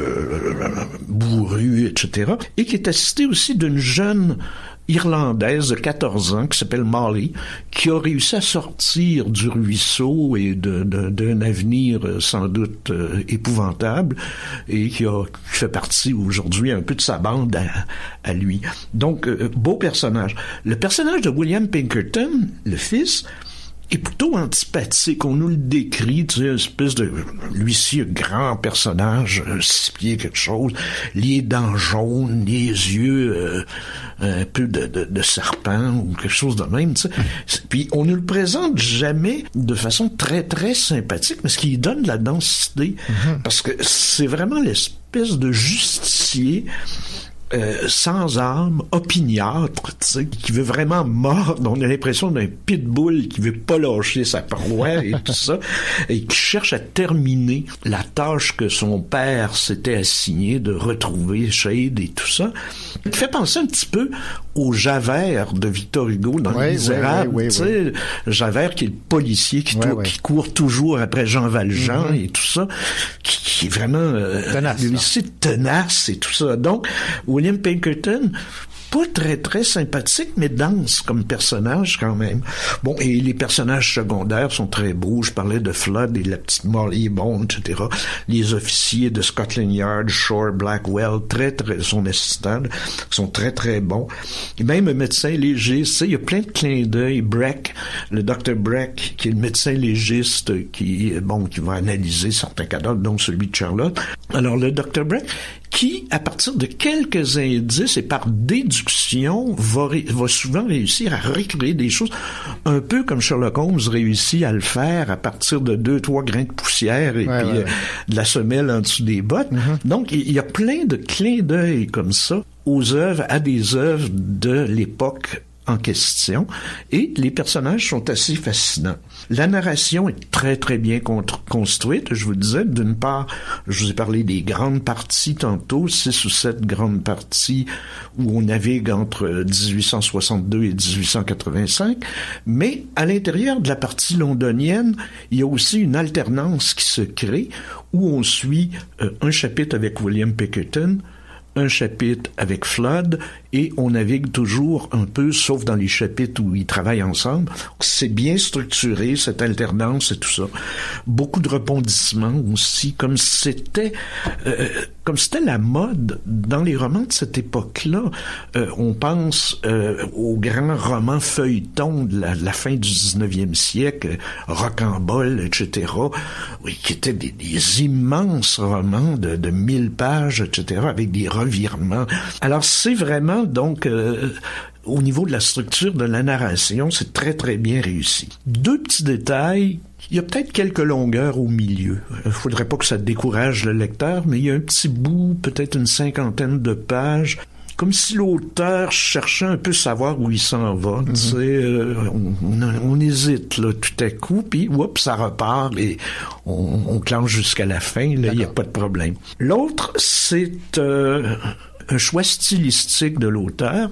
etc. Et qui est assisté aussi d'une jeune irlandaise de 14 ans qui s'appelle Molly, qui a réussi à sortir du ruisseau et d'un avenir euh, sans doute euh, épouvantable et qui, a, fait partie aujourd'hui un peu de sa bande à, à lui. Donc, euh, beau personnage. Le personnage de William Pinkerton, le fils, est plutôt antipathique. On nous le décrit, tu sais, une espèce de... Lui-ci, un grand personnage, euh, six pieds quelque chose, les dents jaunes, les yeux euh, un peu de, de, de serpent ou quelque chose de même, tu sais. C'est- Puis on ne le présente jamais de façon très, très sympathique, mais ce qui donne de la densité, parce que c'est vraiment l'espèce de justicier euh, sans âme, opiniâtre, tu sais, qui veut vraiment mordre. On a l'impression d'un pitbull qui veut pas lâcher sa proie et tout ça, et qui cherche à terminer la tâche que son père s'était assigné de retrouver Shade et tout ça. Il fait penser un petit peu au Javert de Victor Hugo dans Ouais, Les Misérables, ouais, ouais, tu ouais, sais, Javert qui est le policier qui, court toujours après Jean Valjean et tout ça, qui, qui est vraiment euh, Tenace, lui c'est tenace et tout ça. Donc, William Pinkerton, pas très très sympathique, mais dense comme personnage quand même. Bon, et les personnages secondaires sont très beaux. Je parlais de Flood et la petite Molly Bond, etc. Les officiers de Scotland Yard, Shore, Blackwell, très très, son assistant, sont très très bons. Et même un médecin sais, il y a plein de clins d'œil. Breck, le docteur Breck, qui est le médecin légiste qui, bon, qui va analyser certains cadavres, dont celui de Charlotte. Alors, le docteur Breck, qui, à partir de quelques indices et par déduction, va, souvent réussir à recréer des choses un peu comme Sherlock Holmes réussit à le faire à partir de deux, trois grains de poussière et Ouais, puis ouais, euh, ouais. de la semelle en dessous des bottes. Donc, il y a plein de clins d'œil comme ça aux œuvres, à des œuvres de l'époque en question et les personnages sont assez fascinants. La narration est très très bien construite. Je vous disais, d'une part, je vous ai parlé des grandes parties tantôt, six ou sept grandes parties où on navigue entre 1862 et 1885, mais à l'intérieur de la partie londonienne, il y a aussi une alternance qui se crée où on suit euh, un chapitre avec William Pinkerton, un chapitre avec Flood et on navigue toujours un peu, sauf dans les chapitres où ils travaillent ensemble. C'est bien structuré, cette alternance et tout ça. Beaucoup de rebondissements aussi, comme c'était, euh, comme c'était la mode dans les romans de cette époque-là. Euh, on pense euh, aux grands romans feuilletons de la, fin du 19e siècle, Rocambole, etc., oui, qui étaient des, des immenses romans de, de 1000 pages, etc., avec des revirements. Alors c'est vraiment donc euh, au niveau de la structure de la narration, c'est très très bien réussi. Deux petits détails. Il y a peut-être quelques longueurs au milieu. Il faudrait pas que ça décourage le lecteur, mais il y a un petit bout, peut-être une cinquantaine de pages, comme si l'auteur cherchait un peu savoir où il s'en va. Sais, euh, on, on, on, hésite là tout à coup, puis oups, ça repart et on, on clenche jusqu'à la fin. Là, il n'y a pas de problème. L'autre, c'est euh, un choix stylistique de l'auteur.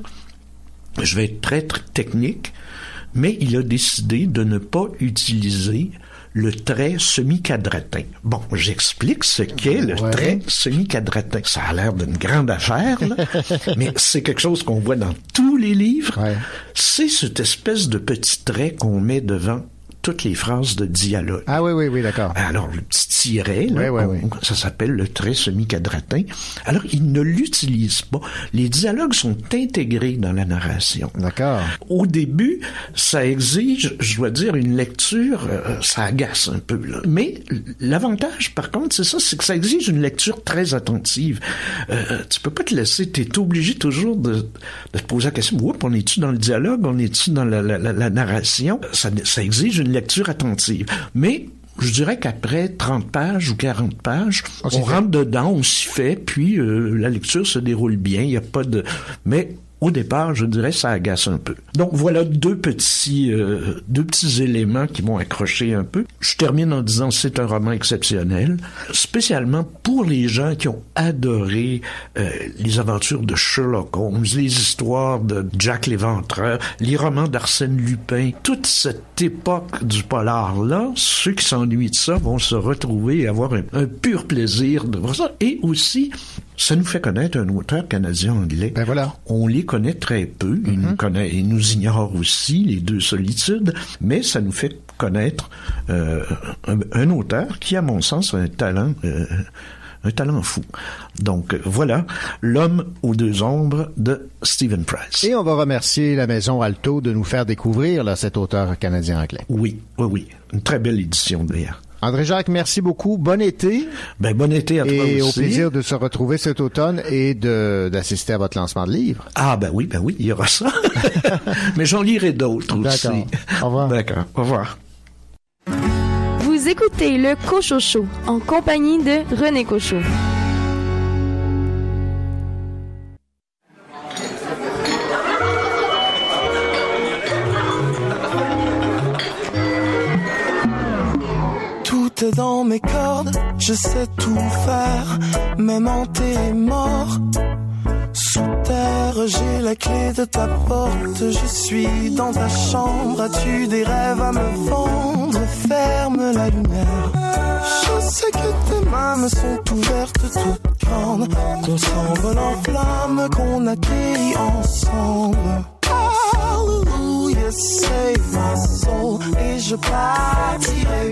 Je vais être très, très technique, mais il a décidé de ne pas utiliser le trait semi-quadratin. Bon, j'explique ce qu'est le ouais. trait semi-quadratin. Ça a l'air d'une grande affaire, là, mais c'est quelque chose qu'on voit dans tous les livres. Ouais. C'est cette espèce de petit trait qu'on met devant toutes les phrases de dialogue. Ah oui, oui, oui, d'accord. Alors, le petit tiret, là, oui, oui, oui. ça s'appelle le trait semi-quadratin. Alors, il ne l'utilise pas. Les dialogues sont intégrés dans la narration. D'accord. Au début, ça exige, je dois dire, une lecture, euh, ça agace un peu. Là. Mais l'avantage, par contre, c'est ça, c'est que ça exige une lecture très attentive. Euh, tu peux pas te laisser, tu es obligé toujours de, de, te poser la question, Oups, on est-tu dans le dialogue, on est-tu dans la, la, la, la narration? Ça, ça exige une lecture attentive. Mais je dirais qu'après 30 pages ou 40 pages, on, on rentre dedans, on s'y fait, puis euh, la lecture se déroule bien. Il n'y a pas de... Mais au départ, je dirais, ça agace un peu. Donc voilà deux petits, euh, deux petits éléments qui m'ont accroché un peu. Je termine en disant c'est un roman exceptionnel, spécialement pour les gens qui ont adoré euh, les aventures de Sherlock Holmes, les histoires de Jack l'Éventreur, les romans d'Arsène Lupin, toute cette époque du polar là. Ceux qui s'ennuient de ça vont se retrouver et avoir un, un pur plaisir de voir ça. Et aussi ça nous fait connaître un auteur canadien-anglais. Ben voilà. On les connaît très peu. Il, mm -hmm. nous connaît, il nous ignore aussi, les deux solitudes, mais ça nous fait connaître euh, un, un, auteur qui, à mon sens, a un talent... Euh, un talent fou. Donc voilà, L'homme aux deux ombres de Stephen Price. Et on va remercier la maison Alto de nous faire découvrir là, cet auteur canadien-anglais. Oui, oui, oui. Une très belle édition d'ailleurs. André-Jacques, merci beaucoup. Bon été. Ben, bon été à toi et aussi. Et au plaisir de se retrouver cet automne et d'assister à votre lancement de livre. Ah, ben oui, ben oui, il y aura ça. Mais j'en lirai d'autres aussi. Au revoir. D'accord. Au revoir. Vous écoutez le Cochocho en compagnie de René Cochot. Dans mes cordes, je sais tout faire, même en tes morts. Sous terre, j'ai la clé de ta porte, je suis dans ta chambre, as-tu des rêves à me vendre? Ferme la lumière. Je sais que tes mains me sont ouvertes toutes grandes, qu'on s'envole en flammes, qu'on atterrit ensemble. Hallelujah, save my soul, et je partirai.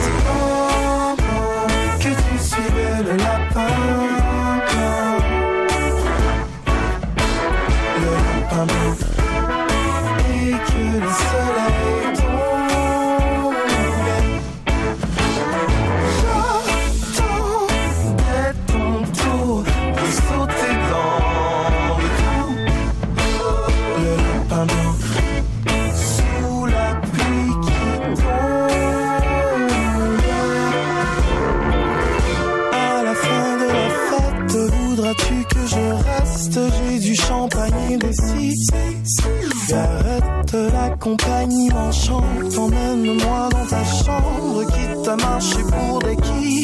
des cigarettes La compagnie m'enchante Emmène-moi dans ta chambre Quitte à marcher pour des kilomètres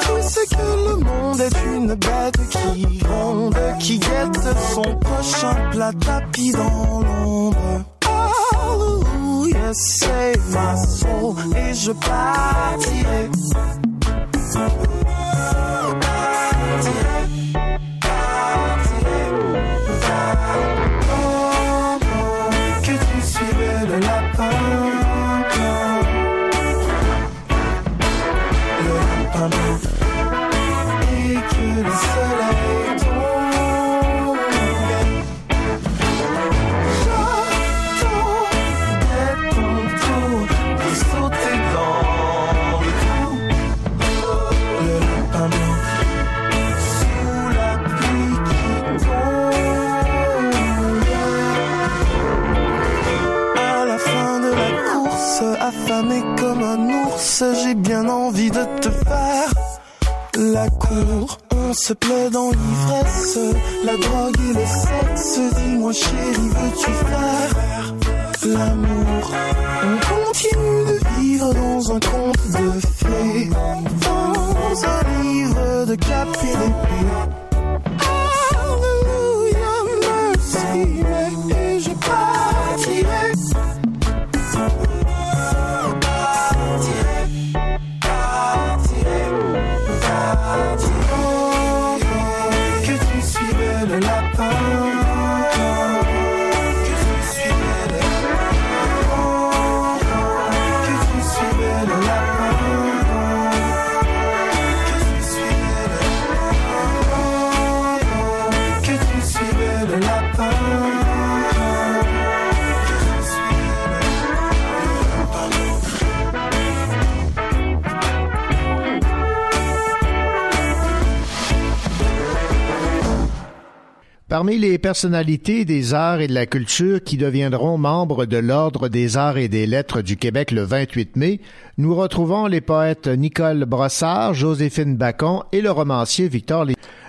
Tu sais que le monde est une bête qui gronde Qui guette son prochain plat tapis dans l'ombre. Hallelujah, save my soul et je partirai. J'ai bien envie de te faire la cour. On se plaît dans l'ivresse, la drogue et le sexe. Dis-moi chérie, veux-tu faire? L'amour On continue de vivre dans un conte de fées, dans un livre de cap et d'épée. Parmi les personnalités des arts et de la culture qui deviendront membres de l'Ordre des arts et des lettres du Québec le 28 mai, nous retrouvons les poètes Nicole Brossard, Joséphine Bacon et le romancier Victor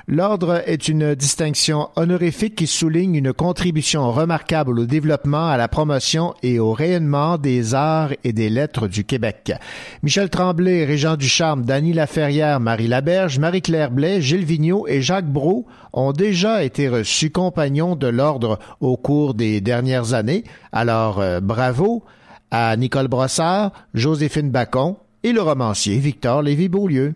L'ordre est une distinction honorifique qui souligne une contribution remarquable au développement, à la promotion et au rayonnement des arts et des lettres du Québec. Michel Tremblay, Régent Ducharme, Dany Laferrière, Marie Laberge, Marie-Claire Blais, Gilles Vigneault et Jacques Brault ont déjà été reçus compagnons de l'ordre au cours des dernières années. Alors, euh, bravo à Nicole Brossard, Joséphine Bacon et le romancier Victor Lévy-Beaulieu.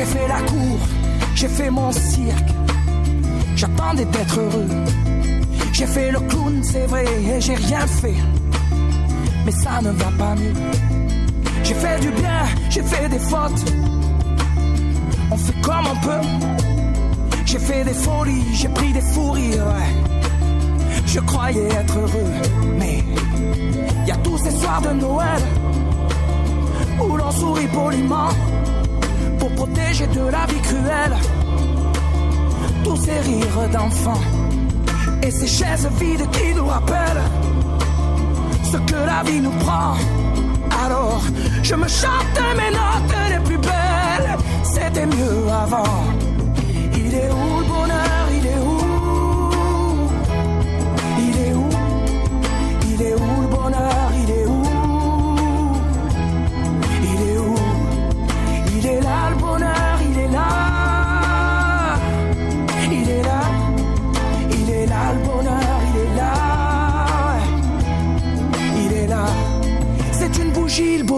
J'ai fait la cour, j'ai fait mon cirque. J'attendais d'être heureux j'ai fait le clown, c'est vrai, et j'ai rien fait. Mais ça ne va pas mieux. J'ai fait du bien, j'ai fait des fautes. On fait comme on peut. J'ai fait des folies, j'ai pris des fous rires. Je croyais être heureux, mais y a tous ces soirs de Noël où l'on sourit poliment pour protéger de la vie cruelle tous ces rires d'enfants et ces chaises vides qui nous rappellent ce que la vie nous prend. Alors, je me chante mes notes les plus belles. C'était mieux avant.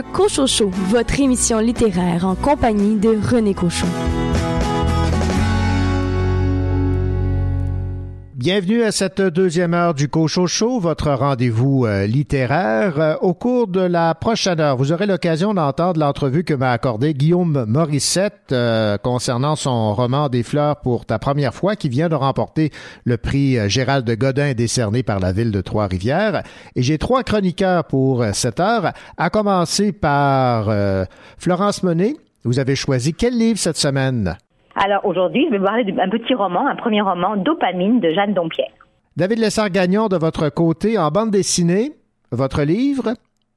Le Cochocho, votre émission littéraire en compagnie de René Cochon. Bienvenue à cette deuxième heure du Cocho Show, votre rendez-vous euh, littéraire. Euh, au cours de la prochaine heure, vous aurez l'occasion d'entendre l'entrevue que m'a accordée Guillaume Morissette euh, concernant son roman Des fleurs pour ta première fois qui vient de remporter le prix euh, Gérald de Godin décerné par la ville de Trois-Rivières. Et j'ai trois chroniqueurs pour cette heure, à commencer par euh, Florence Monet. Vous avez choisi quel livre cette semaine? Alors aujourd'hui, je vais vous parler d'un petit roman, un premier roman, Dopamine de Jeanne Dompierre. David Lessard-Gagnon, de votre côté, en bande dessinée, votre livre?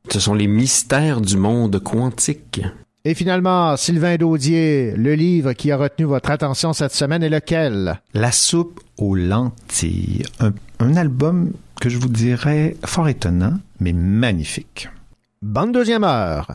Ce sont les mystères du monde quantique. Et finalement, Sylvain Daudier, le livre qui a retenu votre attention cette semaine est lequel? La soupe aux lentilles. Un, un album que je vous dirais fort étonnant, mais magnifique. Bande deuxième heure.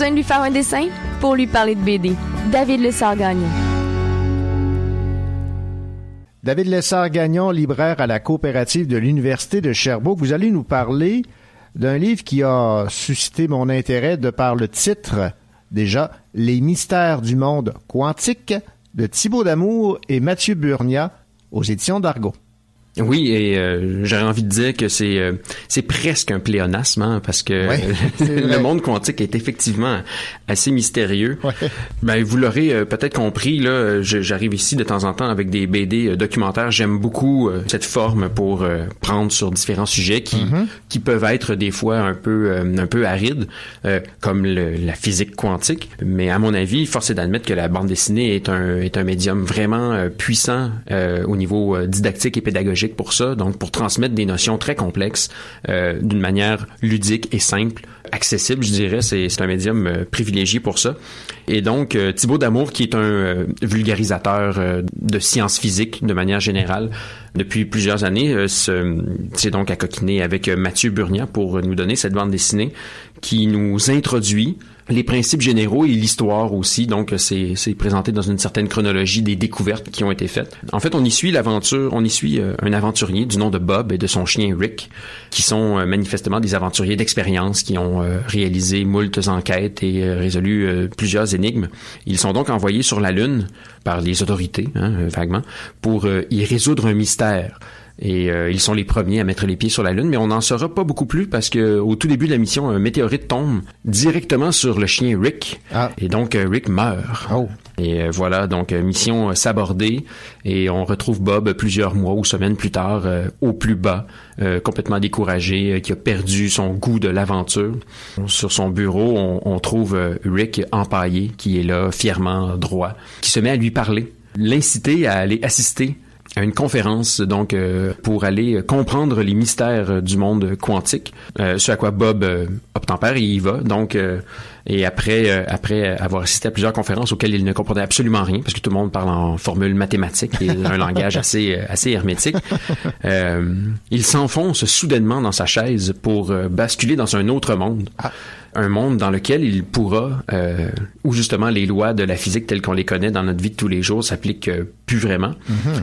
Besoin de lui faire un dessin? Pour lui parler de BD. David Lessard-Gagnon. David Lessard-Gagnon, libraire à la coopérative de l'Université de Sherbrooke, vous allez nous parler d'un livre qui a suscité mon intérêt de par le titre, déjà, Les mystères du monde quantique de Thibaut Damour et Mathieu Burnia aux éditions d'Argo. Oui, et euh, j'aurais envie de dire que c'est euh, c'est presque un pléonasme, hein, parce que Ouais, le monde quantique est effectivement assez mystérieux. Ben, vous l'aurez euh, peut-être compris, là, j'arrive ici de temps en temps avec des BD euh, documentaires. J'aime beaucoup euh, cette forme pour prendre sur différents sujets qui Mhm. qui peuvent être des fois un peu un peu arides, comme le- la physique quantique. Mais à mon avis, force est d'admettre que la bande dessinée est un est un médium vraiment puissant au niveau didactique et pédagogique pour ça. Donc pour transmettre des notions très complexes euh, d'une manière ludique et simple, accessible, je dirais, c'est un médium euh, privilégié pour ça. Et donc euh, Thibaut Damour, qui est un vulgarisateur de sciences physiques de manière générale depuis plusieurs années, se- c'est donc à coquiner avec Mathieu Burnia pour nous donner cette bande dessinée qui nous introduit les principes généraux et l'histoire aussi. Donc, c'est c'est présenté dans une certaine chronologie des découvertes qui ont été faites. En fait, on y suit l'aventure, on y suit euh, un aventurier du nom de Bob et de son chien Rick, qui sont euh, manifestement des aventuriers d'expérience qui ont euh, réalisé moultes enquêtes et résolu plusieurs énigmes. Ils sont donc envoyés sur la Lune par les autorités, hein, vaguement, pour y résoudre un mystère. Et euh, ils sont les premiers à mettre les pieds sur la Lune, mais on n'en saura pas beaucoup plus parce que au tout début de la mission, un météorite tombe directement sur le chien Rick. Et donc euh, Rick meurt. Et euh, voilà, donc euh, mission euh, sabordée. Et on retrouve Bob plusieurs mois ou semaines plus tard euh, au plus bas, euh, complètement découragé, euh, qui a perdu son goût de l'aventure. Sur son bureau, on, on trouve Rick empaillé, qui est là, fièrement droit, qui se met à lui parler, l'inciter à aller assister à une conférence donc euh, pour aller comprendre les mystères du monde quantique. Euh, ce à quoi Bob euh, obtempère et y va. Donc euh, et après euh, après avoir assisté à plusieurs conférences auxquelles il ne comprenait absolument rien parce que tout le monde parle en formule mathématique et un langage assez assez hermétique. Euh, il s'enfonce soudainement dans sa chaise pour basculer dans un autre monde. Un monde dans lequel il pourra, euh, où justement les lois de la physique telles qu'on les connaît dans notre vie de tous les jours s'appliquent euh, plus vraiment.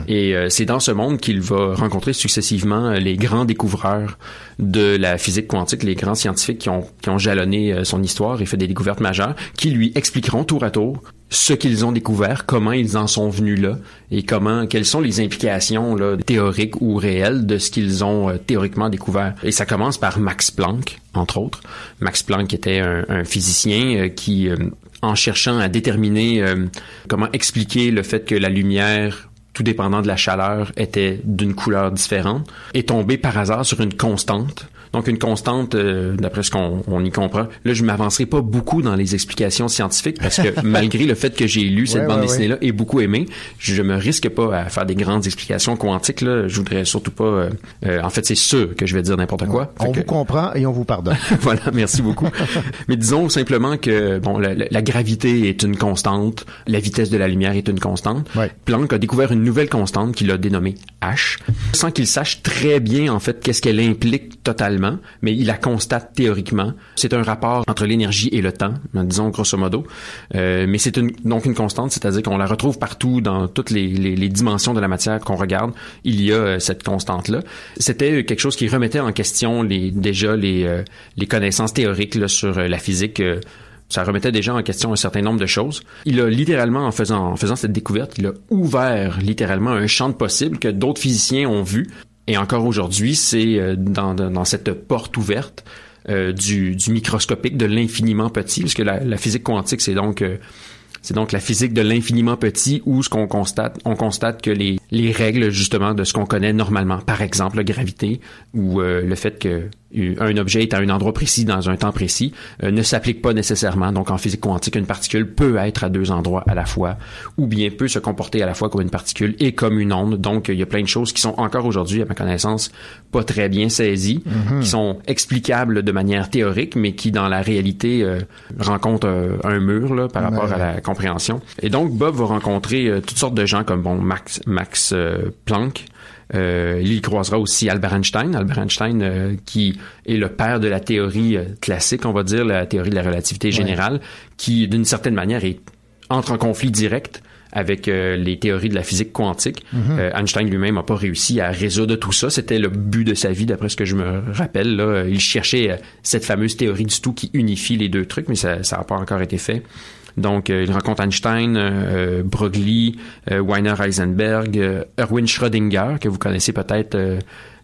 Et euh, c'est dans ce monde qu'il va rencontrer successivement euh, les grands découvreurs de la physique quantique, les grands scientifiques qui ont, qui ont jalonné son histoire et fait des découvertes majeures, qui lui expliqueront tour à tour ce qu'ils ont découvert, comment ils en sont venus là et comment, quelles sont les implications là, théoriques ou réelles de ce qu'ils ont euh, théoriquement découvert. Et ça commence par Max Planck, entre autres. Max Planck était un, physicien euh, qui, euh, en cherchant à déterminer comment expliquer le fait que la lumière tout dépendant de la chaleur, était d'une couleur différente, est tombé par hasard sur une constante. Donc une constante, euh, d'après ce qu'on on y comprend. Là, je m'avancerai pas beaucoup dans les explications scientifiques parce que malgré le fait que j'ai lu cette Ouais, bande ouais, dessinée-là et beaucoup aimé, je me risque pas à faire des grandes explications quantiques. Là. Je voudrais surtout pas... euh, euh, en fait, c'est sûr que je vais dire n'importe quoi. On que- vous comprend et on vous pardonne. voilà, merci beaucoup. Mais disons simplement que bon, la, la- la gravité est une constante, la vitesse de la lumière est une constante. Planck a découvert une nouvelle constante qu'il a dénommée H, sans qu'il sache très bien en fait qu'est-ce qu'elle implique totalement, mais il la constate théoriquement. C'est un rapport entre l'énergie et le temps, disons grosso modo. Euh, mais c'est donc une constante, c'est-à-dire qu'on la retrouve partout dans toutes les, dimensions de la matière qu'on regarde. Il y a euh, cette constante-là. C'était quelque chose qui remettait en question les, déjà les, euh, connaissances théoriques sur la physique. ça remettait déjà en question un certain nombre de choses. Il a littéralement, en faisant, en faisant cette découverte, il a ouvert littéralement un champ de possibles que d'autres physiciens ont vu. Et encore aujourd'hui, c'est euh, dans, dans, cette porte ouverte euh, du, du microscopique, de l'infiniment petit, parce que la, la physique quantique, c'est donc euh, c'est donc la physique de l'infiniment petit où ce qu'on constate, on constate que les, les règles justement de ce qu'on connaît normalement, par exemple la gravité ou euh, le fait que un objet est à un endroit précis dans un temps précis, euh, ne s'applique pas nécessairement. Donc en physique quantique, une particule peut être à deux endroits à la fois, ou bien peut se comporter à la fois comme une particule et comme une onde. Donc il y a plein de choses qui sont encore aujourd'hui, à ma connaissance, pas très bien saisies, Mhm. qui sont explicables de manière théorique, mais qui dans la réalité euh, rencontrent euh, un mur là, par rapport à la compréhension. Et donc Bob va rencontrer euh, toutes sortes de gens comme bon Max Max euh, Planck Euh, il y croisera aussi Albert Einstein, Albert Einstein euh, qui est le père de la théorie euh, classique, on va dire, la théorie de la relativité générale, qui d'une certaine manière est, entre en conflit direct avec euh, les théories de la physique quantique. Mhm. Euh, Einstein lui-même n'a pas réussi à résoudre tout ça. C'était le but de sa vie, d'après ce que je me rappelle. Là. Il cherchait euh, cette fameuse théorie du tout qui unifie les deux trucs, mais ça n'a pas encore été fait. Donc, euh, il rencontre Einstein, euh, Broglie, euh, Weiner Heisenberg, Erwin Schrödinger, que vous connaissez peut-être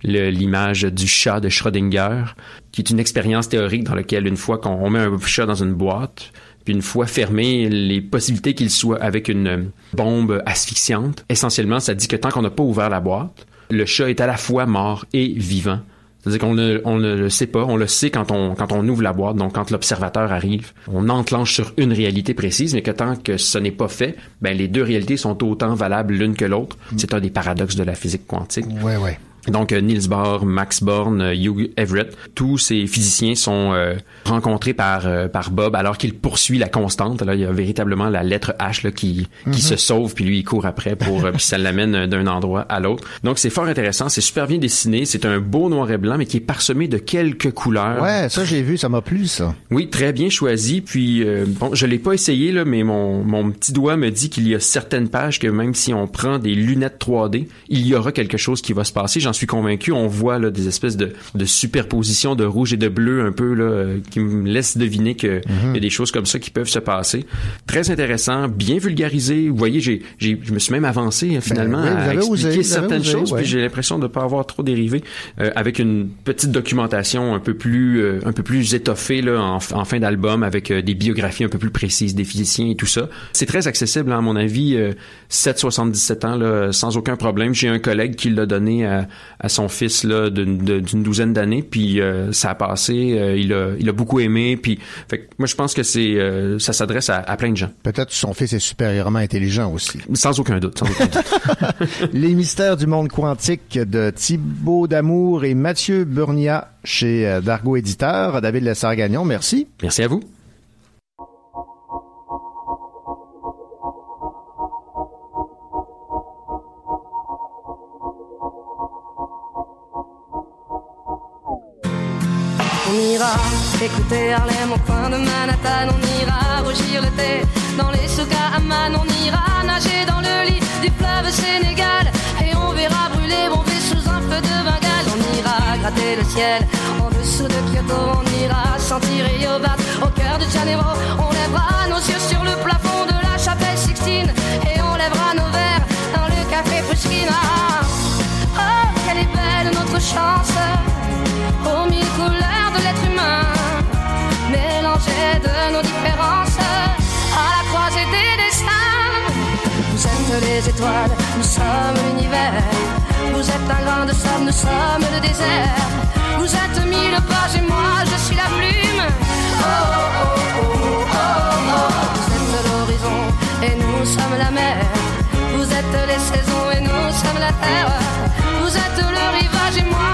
l'image du chat de Schrödinger, qui est une expérience théorique dans laquelle une fois qu'on on met un chat dans une boîte, puis une fois fermé, les possibilités qu'il soit avec une bombe asphyxiante, essentiellement, ça dit que tant qu'on n'a pas ouvert la boîte, le chat est à la fois mort et vivant. C'est-à-dire qu'on ne, on ne le sait pas, on le sait quand on, quand on ouvre la boîte, donc quand l'observateur arrive, on enclenche sur une réalité précise, mais que tant que ce n'est pas fait, ben les deux réalités sont autant valables l'une que l'autre. C'est un des paradoxes de la physique quantique. Ouais, ouais. Donc euh, Niels Bohr, Max Born, euh, Hugh Everett, tous ces physiciens sont euh, rencontrés par euh, par Bob alors qu'il poursuit la constante. Là, il y a véritablement la lettre H là, qui qui Mhm. se sauve puis lui il court après pour puis ça l'amène d'un endroit à l'autre. Donc c'est fort intéressant, c'est super bien dessiné, c'est un beau noir et blanc mais qui est parsemé de quelques couleurs. Ouais, ça j'ai vu, ça m'a plu ça. Oui, très bien choisi. Puis euh, bon, je l'ai pas essayé là, mais mon, mon petit doigt me dit qu'il y a certaines pages que même si on prend des lunettes 3D, il y aura quelque chose qui va se passer. J'en suis convaincu. On voit là des espèces de, de superpositions de rouge et de bleu un peu là, euh, qui me laissent deviner que Mhm. il y a des choses comme ça qui peuvent se passer. Très intéressant, bien vulgarisé. Vous voyez, j'ai, j'ai, je me suis même avancé euh, finalement Ben oui, à expliquer osé, certaines osé, choses. ouais. Puis j'ai l'impression de pas avoir trop dérivé euh, avec une petite documentation un peu plus euh, un peu plus étoffée là en, en fin d'album avec euh, des biographies un peu plus précises des physiciens et tout ça. C'est très accessible hein, à mon avis. Euh, 7-77 ans là, sans aucun problème. J'ai un collègue qui l'a donné à, à son fils là d'une, douzaine d'années puis euh, ça a passé. euh, il a il a beaucoup aimé puis fait que moi je pense que c'est euh, ça s'adresse à, à plein de gens. Peut-être que son fils est supérieurement intelligent aussi. Sans aucun doute. Sans aucun doute. Les mystères du monde quantique de Thibaut Damour et Mathieu Burnia chez Dargo Éditeur. David Lessard-Gagnon, merci. Merci à vous. Ira écouter Harlem au coin de Manhattan, on ira rougir le thé dans les souks à Amman, on ira nager dans le lit du fleuve Sénégal et on verra brûler bomber sous un feu de Bengale. On ira gratter le ciel en dessous de Kyoto, on ira sentir Yobat au cœur de Janeiro. On lèvera nos yeux sur le plafond de la chapelle Sixtine et on lèvera nos verres dans le café Pushkin. Ah, oh, quelle est belle notre chance les étoiles, nous sommes l'univers. Vous êtes un grain de sable, nous sommes le désert. Vous êtes mille pages et moi je suis la plume. Oh, oh, oh, oh, oh. Vous êtes l'horizon et nous sommes la mer. Vous êtes les saisons et nous sommes la terre. Vous êtes le rivage et moi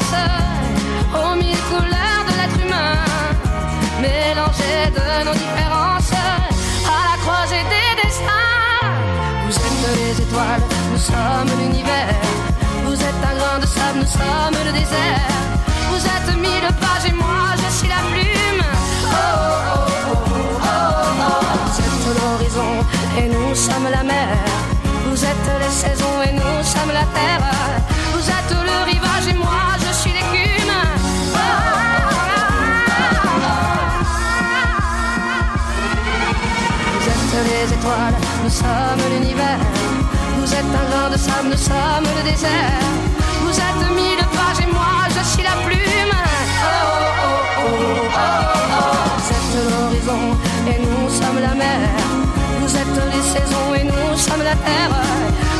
mélangées de nos différences à la croisée des destins. Vous êtes les étoiles, nous sommes l'univers. Vous êtes un grain de sable, nous sommes le désert. Vous êtes mille pages et moi je suis la plume. Oh, oh, oh, oh, oh, oh. Vous êtes l'horizon et nous sommes la mer. Vous êtes les saisons et nous sommes la terre. Étoiles, nous sommes l'univers. Vous êtes un grain de sable, nous sommes le désert. Vous êtes mille pages et moi je suis la plume. Oh, oh, oh. Vous êtes l'horizon et nous sommes la mer. Vous êtes les saisons et nous sommes la terre.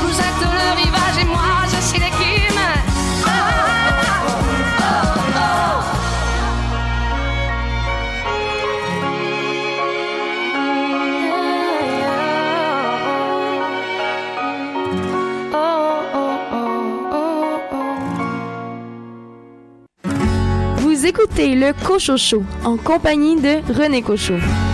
Vous êtes écoutez le Cochocho en compagnie de René Cochot.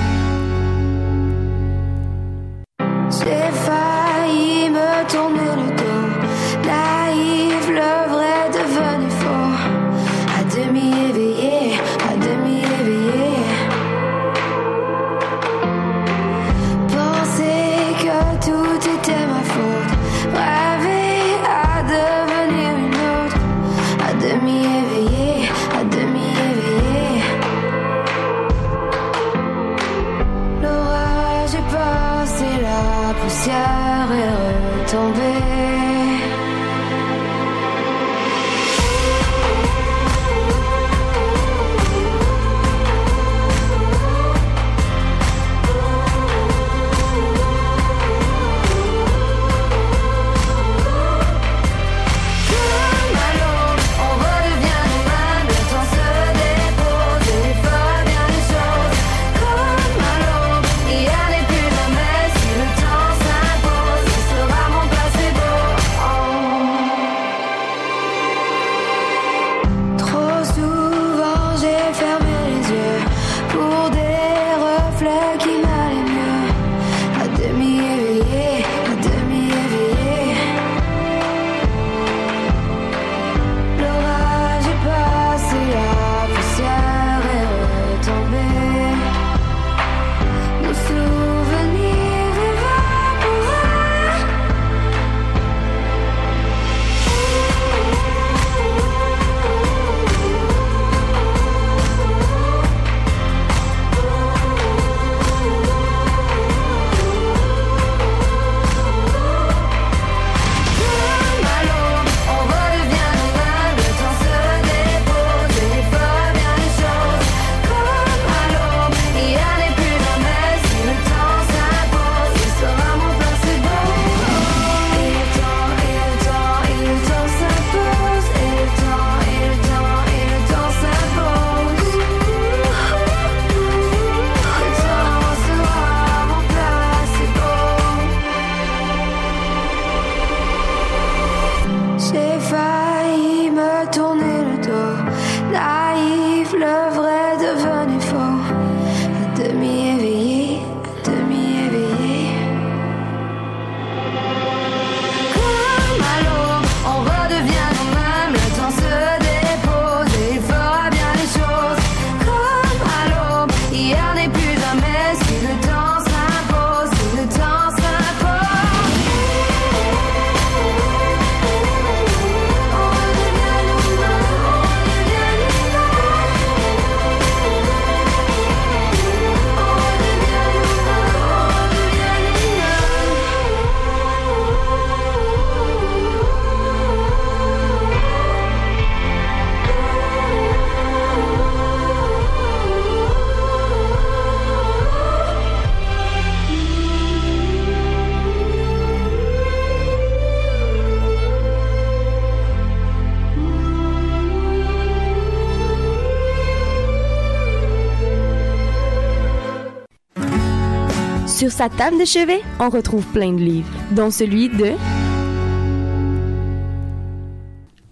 Sa table de chevet, on retrouve plein de livres, dont celui de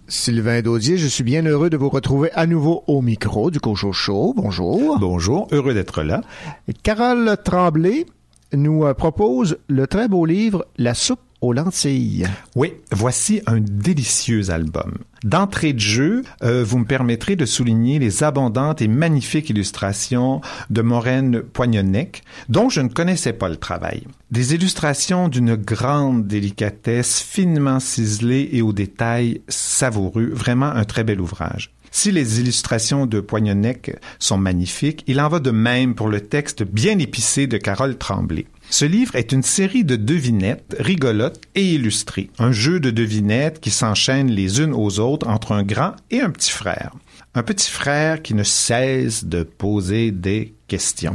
Sylvain Daudier, je suis bien heureux de vous retrouver à nouveau au micro du Cocho Show. Bonjour. Bonjour, heureux d'être là. Carole Tremblay nous euh, propose le très beau livre La soupe Oui, voici un délicieux album. D'entrée de jeu, euh, vous me permettrez de souligner les abondantes et magnifiques illustrations de Maureen Poignonnec, dont je ne connaissais pas le travail. Des illustrations d'une grande délicatesse, finement ciselées et aux détails savoureux, vraiment un très bel ouvrage. Si les illustrations de Poignonnec sont magnifiques, il en va de même pour le texte bien épicé de Carole Tremblay. Ce livre est une série de devinettes rigolotes et illustrées, un jeu de devinettes qui s'enchaînent les unes aux autres entre un grand et un petit frère. Un petit frère qui ne cesse de poser des questions.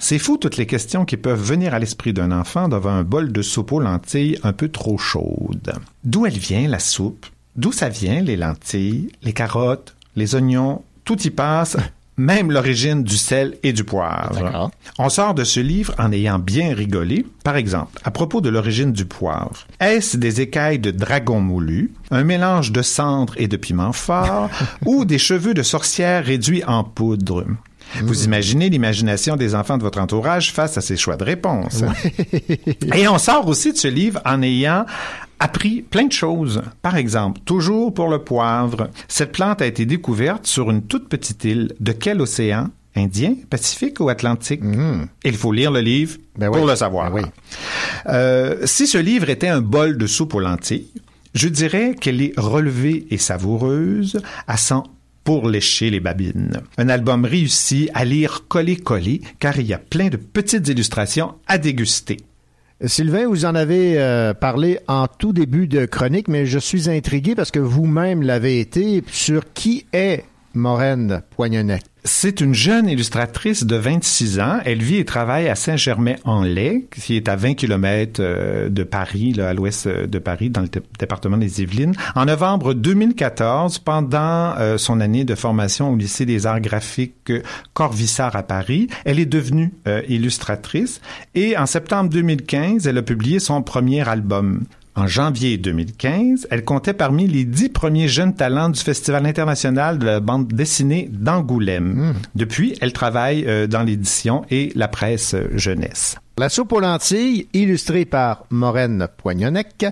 C'est fou toutes les questions qui peuvent venir à l'esprit d'un enfant devant un bol de soupe aux lentilles un peu trop chaude. D'où elle vient la soupe? D'où ça vient les lentilles, les carottes, les oignons Tout y passe, même l'origine du sel et du poivre. On sort de ce livre en ayant bien rigolé. Par exemple, à propos de l'origine du poivre, est-ce des écailles de dragon moulu, un mélange de cendres et de piment fort, ou des cheveux de sorcière réduits en poudre? Vous imaginez l'imagination des enfants de votre entourage face à ces choix de réponse. Et on sort aussi de ce livre en ayant appris plein de choses. Par exemple, toujours pour le poivre, cette plante a été découverte sur une toute petite île. De quel océan? Indien, Pacifique ou Atlantique? Il faut lire le livre pour le savoir. Euh, si ce livre était un bol de soupe aux lentilles, je dirais qu'elle est relevée et savoureuse, à sent pour lécher les babines. Un album réussi à lire collé-collé, car il y a plein de petites illustrations à déguster. Sylvain, vous en avez euh, parlé en tout début de chronique, mais je suis intrigué parce que vous-même l'avez été sur qui est Maureen Poignonnet. C'est une jeune illustratrice de 26 ans. Elle vit et travaille à Saint-Germain-en-Laye, qui est à 20 km euh, de Paris, à l'ouest euh, de Paris, dans le dé- département des Yvelines. En novembre 2014, pendant euh, son année de formation au lycée des arts graphiques Corvissart à Paris, elle est devenue illustratrice et en septembre 2015, elle a publié son premier album. En janvier 2015, elle comptait parmi les dix premiers jeunes talents du Festival international de la bande dessinée d'Angoulême. Depuis, elle travaille euh, dans l'édition et la presse euh, jeunesse. La soupe aux lentilles, illustrée par Maureen Poignonnec.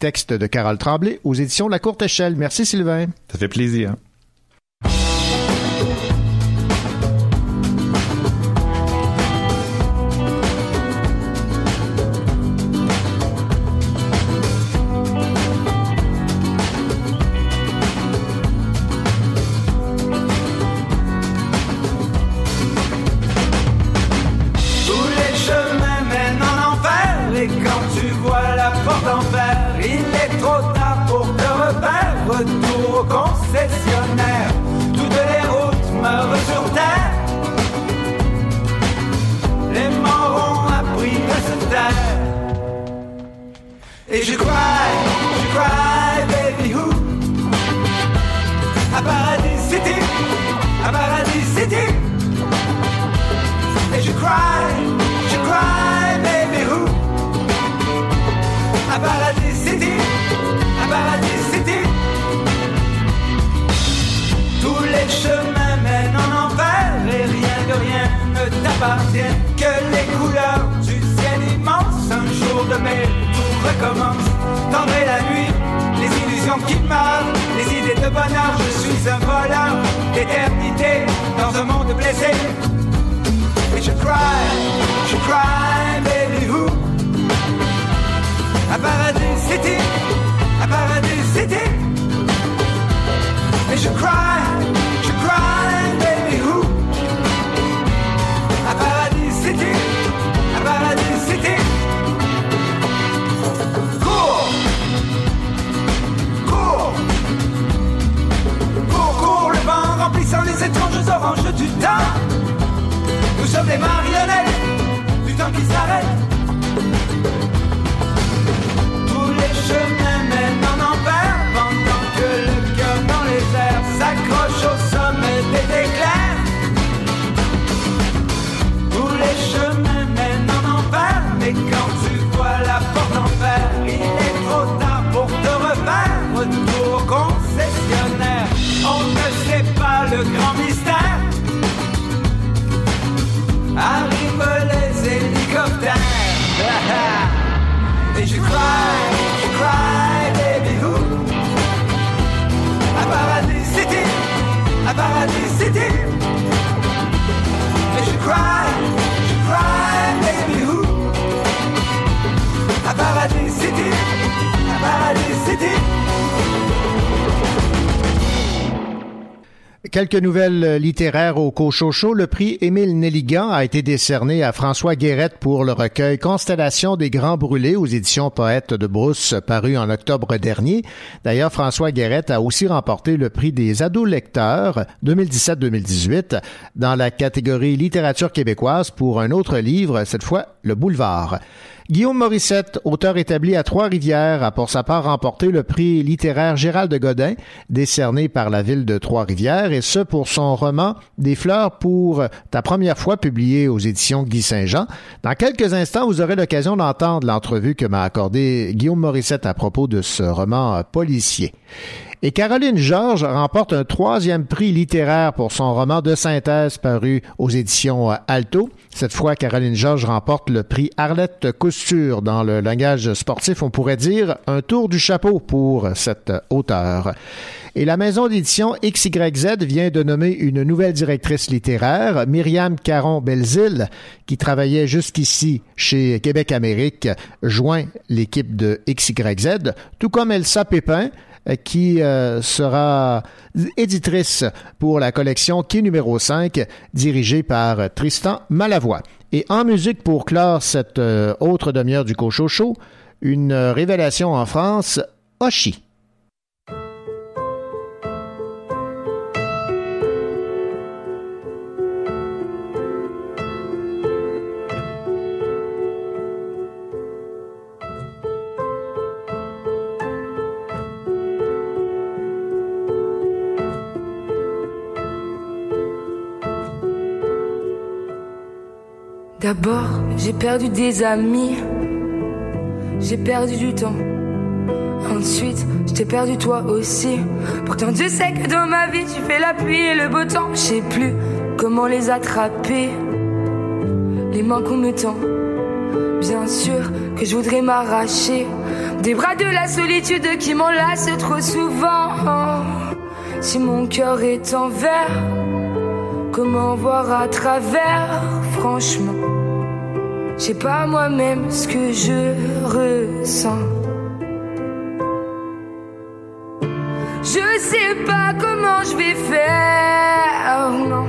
Texte de Carole Tremblay aux éditions La Courte Échelle. Merci Sylvain. Ça fait plaisir. Quelques nouvelles littéraires au Cochocho. Le prix Émile Nelligan a été décerné à François Guérette pour le recueil Constellation des Grands Brûlés aux éditions Poètes de Brousse, paru en octobre dernier. D'ailleurs, François Guérette a aussi remporté le prix des ados lecteurs 2017-2018 dans la catégorie littérature québécoise pour un autre livre, cette fois Le Boulevard. Guillaume Morissette, auteur établi à Trois-Rivières, a pour sa part remporté le prix littéraire Gérald de Godin, décerné par la ville de Trois-Rivières, et ce pour son roman Des fleurs pour ta première fois publié aux éditions Guy Saint-Jean. Dans quelques instants, vous aurez l'occasion d'entendre l'entrevue que m'a accordée Guillaume Morissette à propos de ce roman policier. Et Caroline Georges remporte un troisième prix littéraire pour son roman de synthèse paru aux éditions Alto. Cette fois, Caroline Georges remporte le prix Arlette Couture. Dans le langage sportif, on pourrait dire un tour du chapeau pour cette auteure. Et la maison d'édition XYZ vient de nommer une nouvelle directrice littéraire, Myriam Caron-Belzile, qui travaillait jusqu'ici chez Québec Amérique, joint l'équipe de XYZ, tout comme Elsa Pépin, qui euh, sera éditrice pour la collection Quai numéro 5, dirigée par Tristan Malavoie. Et en musique pour clore cette euh, autre demi-heure du Cochocho, une révélation en France, Oshi. D'abord, j'ai perdu des amis. J'ai perdu du temps. Ensuite, je t'ai perdu toi aussi. Pourtant, Dieu sait que dans ma vie, tu fais la pluie et le beau temps. Je sais plus comment les attraper. Les mains qu'on me tend. Bien sûr que je voudrais m'arracher des bras de la solitude qui m'enlace trop souvent. Si mon cœur est en verre, comment voir à travers, franchement? Je sais pas moi-même ce que je ressens. Je sais pas comment je vais faire, non.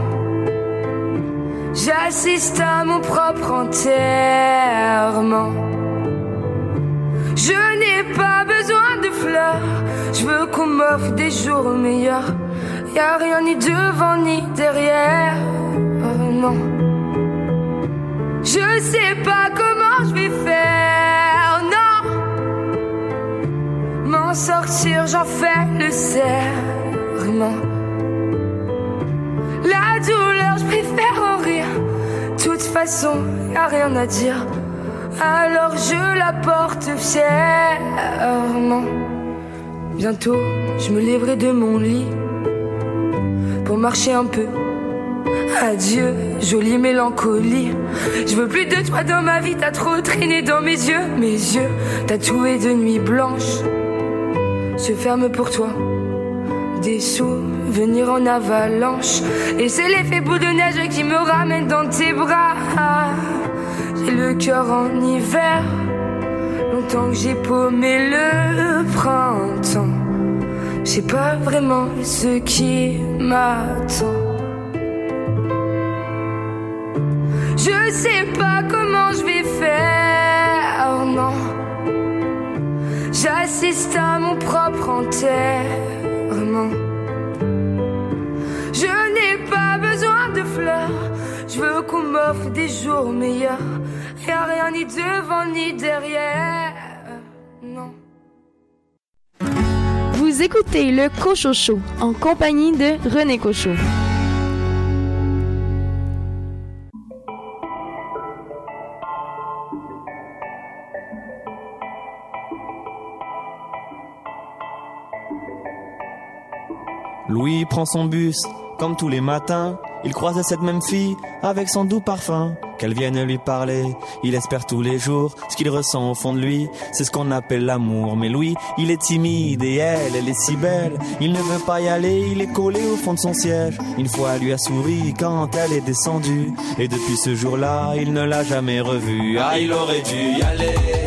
J'assiste à mon propre enterrement. Je n'ai pas besoin de fleurs, je veux qu'on m'offre des jours meilleurs. Y a rien ni devant ni derrière, non. Je sais pas comment je vais faire, non. M'en sortir, j'en fais le serment. La douleur, je préfère en rire. De toute façon, y a rien à dire. Alors je la porte fièrement. Bientôt, je me lèverai de mon lit pour marcher un peu. Adieu, jolie mélancolie. Je veux plus de toi dans ma vie, t'as trop traîné dans mes yeux. Mes yeux, tatoués de nuit blanche, se ferment pour toi. Des souvenirs en avalanche. Et c'est l'effet boule de neige qui me ramène dans tes bras. J'ai le cœur en hiver. Longtemps que j'ai paumé le printemps. Je pas vraiment ce qui m'attend. Je sais pas comment je vais faire, non. J'assiste à mon propre enterrement. Je n'ai pas besoin de fleurs, je veux qu'on m'offre des jours meilleurs. Y a rien ni devant ni derrière, non. Vous écoutez le Cochocho en compagnie de René Cochot. Louis prend son bus, comme tous les matins. Il croise cette même fille avec son doux parfum. Qu'elle vienne lui parler, il espère tous les jours ce qu'il ressent au fond de lui. C'est ce qu'on appelle l'amour. Mais Louis, il est timide et elle, elle est si belle. Il ne veut pas y aller, il est collé au fond de son siège. Une fois, elle lui a souri quand elle est descendue. Et depuis ce jour-là, il ne l'a jamais revue. Ah, il aurait dû y aller.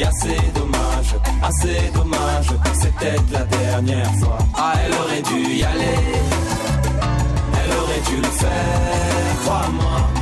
Assez dommage, assez dommage, c'est peut-être la dernière fois. Ah, elle aurait dû y aller, elle aurait dû le faire, crois-moi.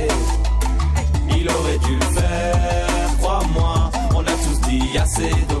dû le faire, crois-moi. On a tous dit assez dommage,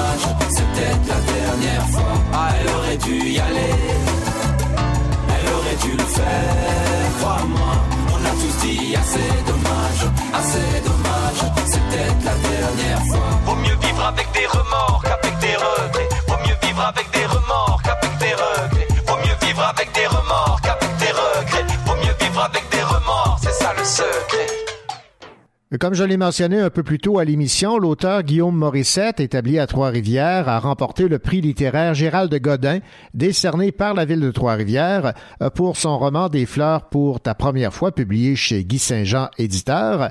c'est peut-être la dernière fois. Ah, elle aurait dû y aller, elle aurait dû le faire, crois-moi. On a tous dit assez dommage, assez dommage, c'est peut-être la dernière fois. Vaut mieux vivre avec des remords qu'avec des regrets. Vaut mieux vivre avec des remords Comme je l'ai mentionné un peu plus tôt à l'émission, l'auteur Guillaume Morissette, établi à Trois-Rivières, a remporté le prix littéraire Gérald Godin, décerné par la ville de Trois-Rivières euh, pour son roman Des fleurs pour ta première fois, publié chez Guy Saint-Jean, éditeur.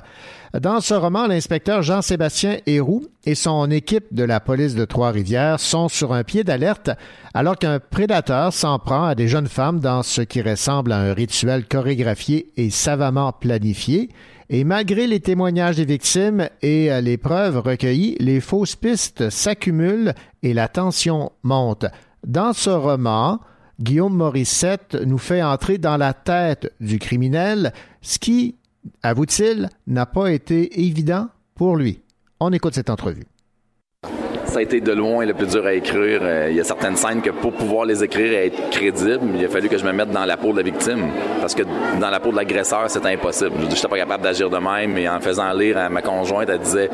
Dans ce roman, l'inspecteur Jean-Sébastien Héroux et son équipe de la police de Trois-Rivières sont sur un pied d'alerte alors qu'un prédateur s'en prend à des jeunes femmes dans ce qui ressemble à un rituel chorégraphié et savamment planifié. Et malgré les témoignages des victimes et euh, les preuves recueillies, les fausses pistes s'accumulent et la tension monte. Dans ce roman, Guillaume Morissette nous fait entrer dans la tête du criminel, ce qui, avoue-t-il, n'a pas été évident pour lui. On écoute cette entrevue. Ça a été de loin le plus dur à écrire. Euh, Il y a certaines scènes que pour pouvoir les écrire et être crédible, il a fallu que je me mette dans la peau de la victime. Parce que dans la peau de l'agresseur, c'était impossible. Je n'étais pas capable d'agir de même. Et en faisant lire à ma conjointe, elle disait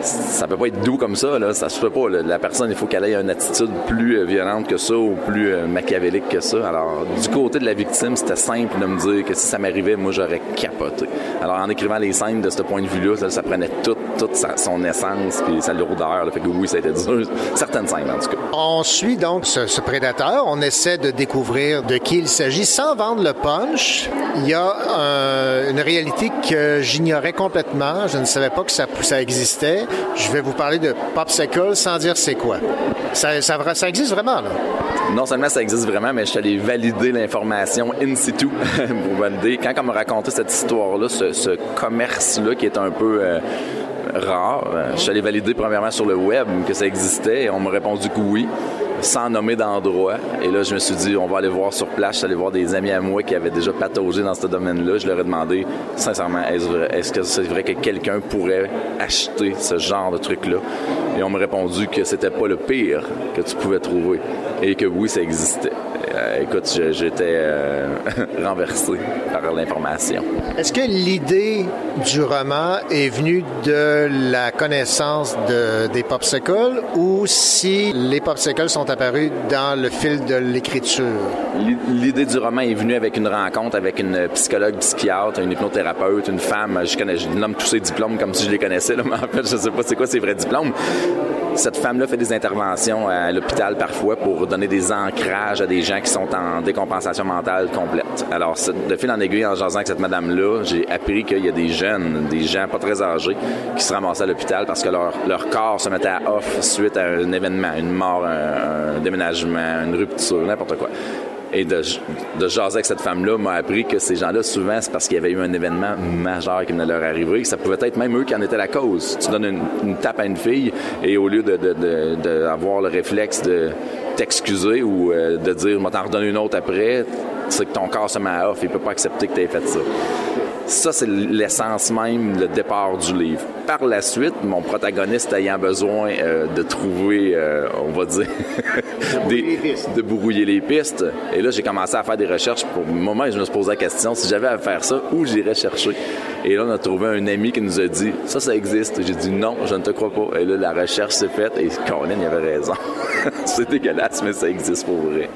Ça peut pas être doux comme ça. Là. Ça se peut pas. La personne, il faut qu'elle ait une attitude plus euh, violente que ça ou plus euh, machiavélique que ça. Alors, du côté de la victime, c'était simple de me dire que si ça m'arrivait, moi, j'aurais capoté. Alors, en écrivant les scènes de ce point de vue-là, ça, prenait toute, son essence puis sa lourdeur. là. Fait que oui, ça a été dur. Certaines scènes, en tout cas. On suit donc ce, ce prédateur. On essaie de découvrir de qui il s'agit sans vendre le punch. Il y a euh, une réalité que j'ignorais complètement. Je ne savais pas que ça, ça existait. Je vais vous parler de Popsicle sans dire c'est quoi. Ça, ça, vra- ça existe vraiment, là. Non seulement ça existe vraiment, mais je suis allé valider l'information in situ pour valider. Quand on m'a raconté cette histoire-là, ce, ce commerce-là qui est un peu euh, rare, euh, je suis allé valider premièrement sur le web que ça existait et on m'a répondu que oui, sans nommer d'endroit. Et là, je me suis dit, on va aller voir sur place. Je suis voir des amis à moi qui avaient déjà pataugé dans ce domaine-là. Je leur ai demandé, sincèrement, est-ce que c'est vrai que quelqu'un pourrait acheter ce genre de truc-là? Et on m'a répondu que c'était pas le pire que tu pouvais trouver et que oui, ça existait. Euh, écoute, j'étais euh, renversé par l'information. Est-ce que l'idée du roman est venue de la connaissance de, des popsicles ou si les popsicles sont apparus dans le fil de l'écriture? l'i- l'idée du roman est venue avec une rencontre avec une psychologue, psychiatre, une hypnothérapeute, une femme. Je connais, je nomme tous ses diplômes comme si je les connaissais, là, mais en fait, je sais pas c'est quoi ses vrais diplômes. Cette femme-là fait des interventions à l'hôpital parfois pour donner des ancrages à des gens qui sont en décompensation mentale complète. Alors, de fil en aiguille, en jasant avec cette madame-là, j'ai appris qu'il y a des jeunes, des gens pas très âgés, qui se ramassaient à l'hôpital parce que leur, leur corps se mettait à off suite à un événement, une mort, un déménagement, une rupture, n'importe quoi. Et de, de jaser avec cette femme-là m'a appris que ces gens-là, souvent, c'est parce qu'il y avait eu un événement majeur qui venait leur arriver. que Ça pouvait être même eux qui en étaient la cause. Tu donnes une, tape à une fille et au lieu de, de, le réflexe de t'excuser ou euh, de dire « je vais t'en redonner une autre après », c'est que ton corps se met à off. Il peut pas accepter que tu aies fait ça. Ça, c'est l'essence même, le départ du livre. Par la suite, mon protagoniste ayant besoin euh, de trouver, euh, on va dire, des- de brouiller les pistes. Et là, j'ai commencé à faire des recherches. Pour le moment, je me suis posé la question, si j'avais à faire ça, où j'irais chercher? Et là, on a trouvé un ami qui nous a dit, ça, ça existe. J'ai dit, non, je ne te crois pas. Et là, la recherche s'est faite et Colin, il avait raison. c'est dégueulasse, mais ça existe pour vrai.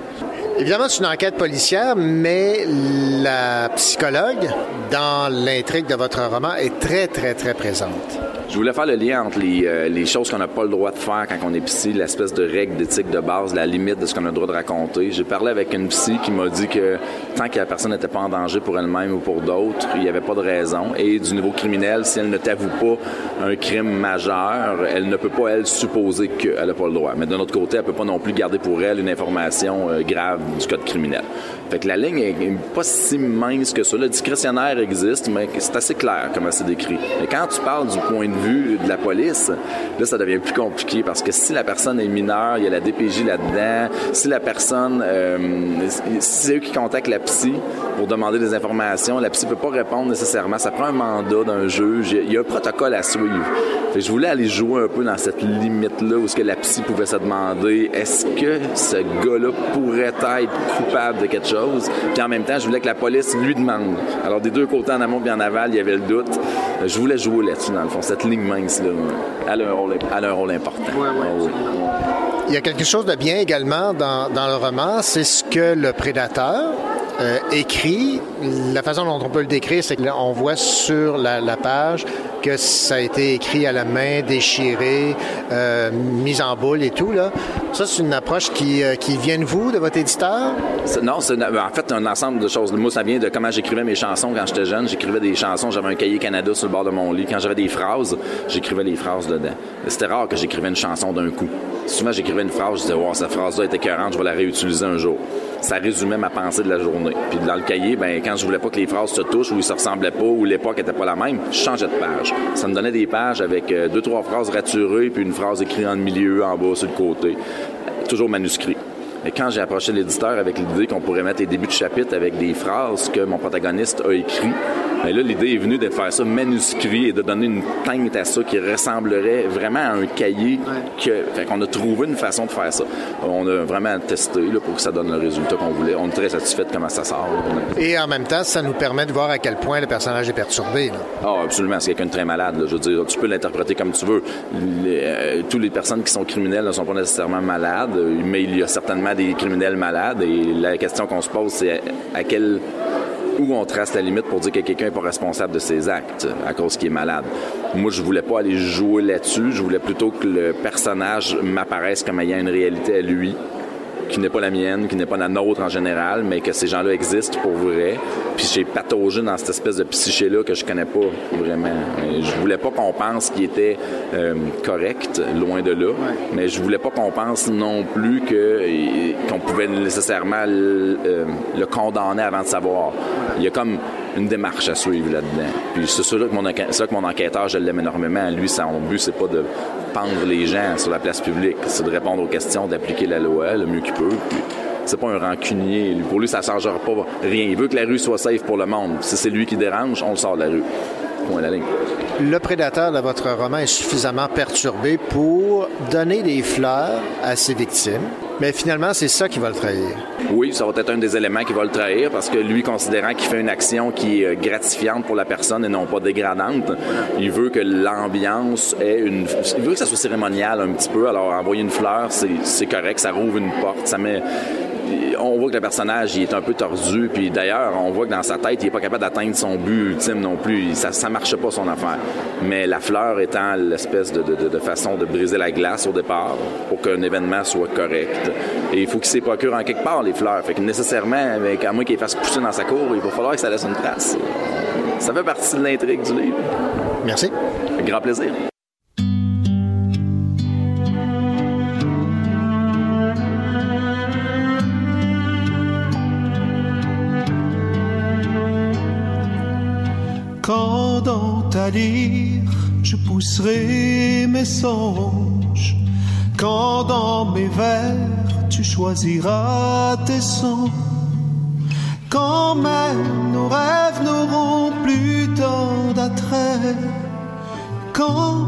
Évidemment, c'est une enquête policière, mais la psychologue, dans l'intrigue de votre roman, est très, très, très présente. Je voulais faire le lien entre les, euh, les choses qu'on n'a pas le droit de faire quand on est psy, l'espèce de règle d'éthique de base, la limite de ce qu'on a le droit de raconter. J'ai parlé avec une psy qui m'a dit que tant que la personne n'était pas en danger pour elle-même ou pour d'autres, il n'y avait pas de raison. Et du niveau criminel, si elle ne t'avoue pas un crime majeur, elle ne peut pas, elle, supposer qu'elle n'a pas le droit. Mais d'un autre côté, elle peut pas non plus garder pour elle une information euh, grave du code criminel. Fait que la ligne est pas si mince que ça. Le discrétionnaire existe, mais c'est assez clair comment c'est décrit. Mais quand tu parles du point de de la police, là, ça devient plus compliqué parce que si la personne est mineure, il y a la DPJ là-dedans. Si la personne, euh, si c'est eux qui contactent la psy pour demander des informations, la psy peut pas répondre nécessairement. Ça prend un mandat d'un juge. Il y a- un protocole à suivre. Je voulais aller jouer un peu dans cette limite-là où ce que la psy pouvait se demander est-ce que ce gars-là pourrait être coupable de quelque chose? Puis en même temps, je voulais que la police lui demande. Alors des deux côtés en amont et en aval, il y avait le doute. Je voulais jouer là-dessus dans le fond. Cette ligne elle a un rôle, elle a un rôle important. Oh. Il y a quelque chose de bien également dans, dans le roman, c'est ce que le prédateur euh, écrit. La façon dont on peut le décrire, c'est qu'on voit sur la, page que ça a été écrit à la main, déchiré, euh, mis en boule et tout. Là. Ça, c'est une approche qui, euh, vient de vous, de votre éditeur? Non, c'est en fait un ensemble de choses. Moi, ça vient de comment j'écrivais mes chansons quand j'étais jeune. J'écrivais des chansons, j'avais un cahier Canada sur le bord de mon lit. Quand j'avais des phrases, j'écrivais les phrases dedans. C'était rare que j'écrivais une chanson d'un coup. Souvent, j'écrivais une phrase, je disais, wow, cette phrase-là est écœurante, je vais la réutiliser un jour. Ça résumait ma pensée de la journée. Puis dans le cahier, ben, quand je voulais pas que les phrases se touchent ou ils se ressemblaient pas ou l'époque était pas la même, je changeais de page. Ça me donnait des pages avec euh, deux, trois phrases raturées puis une phrase écrite en milieu, en bas, sur le côté. Toujours manuscrit. Et quand j'ai approché l'éditeur avec l'idée qu'on pourrait mettre les débuts de chapitre avec des phrases que mon protagoniste a écrites, ben là, l'idée est venue de faire ça manuscrit et de donner une teinte à ça qui ressemblerait vraiment à un cahier. Que, fait qu'on a trouvé une façon de faire ça. On a vraiment testé là, pour que ça donne le résultat qu'on voulait. On est très satisfait de comment ça sort. Et en même temps, ça nous permet de voir à quel point le personnage est perturbé. là. Ah, absolument. C'est quelqu'un de très malade. là. Je veux dire, tu peux l'interpréter comme tu veux. Les, euh, toutes les personnes qui sont criminelles ne sont pas nécessairement malades, mais il y a certainement des criminels malades. Et la question qu'on se pose, c'est à, à quel où on trace la limite pour dire que quelqu'un n'est pas responsable de ses actes à cause qu'il est malade. Moi, je voulais pas aller jouer là-dessus. Je voulais plutôt que le personnage m'apparaisse comme ayant une réalité à lui qui n'est pas la mienne, qui n'est pas la nôtre en général, mais que ces gens-là existent pour vrai. Puis j'ai pataugé dans cette espèce de psyché-là que je connais pas vraiment. Je voulais pas qu'on pense qu'il était euh, correct, loin de là, mais je voulais pas qu'on pense non plus que qu'on pouvait nécessairement le, euh, le condamner avant de savoir. Il y a comme une démarche à suivre là-dedans. Puis c'est ça que mon enquêteur, je l'aime énormément. Lui, son but, c'est pas de les gens sur la place publique, c'est de répondre aux questions, d'appliquer la loi le mieux qu'il peut. Puis c'est pas un rancunier. Pour lui, ça ne changera pas rien. Il veut que la rue soit safe pour le monde. Si c'est lui qui dérange, on le sort de la rue. Point la ligne. Le prédateur de votre roman est suffisamment perturbé pour donner des fleurs à ses victimes, mais finalement, c'est ça qui va le trahir. Oui, ça va être un des éléments qui va le trahir parce que lui, considérant qu'il fait une action qui est euh, gratifiante pour la personne et non pas dégradante, il veut que l'ambiance ait une. Il veut que ça soit cérémonial un petit peu. Alors, envoyer une fleur, c'est c'est correct, ça rouvre une porte, ça met. On voit que le personnage il est un peu tordu, puis d'ailleurs, on voit que dans sa tête, il est pas capable d'atteindre son but ultime non plus. Ça, ça marche pas son affaire. Mais la fleur étant l'espèce de, de- de- de façon de briser la glace au départ pour qu'un événement soit correct. Et il faut qu'il s'y procure en quelque part les fleurs. Fait que nécessairement, avec, à moins qu'il fasse pousser dans sa cour, il va falloir que ça laisse une trace. Ça fait partie de l'intrigue du livre. Merci. Grand plaisir. Je pousserai mes songes, quand dans mes vers tu choisiras tes sons, quand même nos rêves n'auront plus tant d'attrait, quand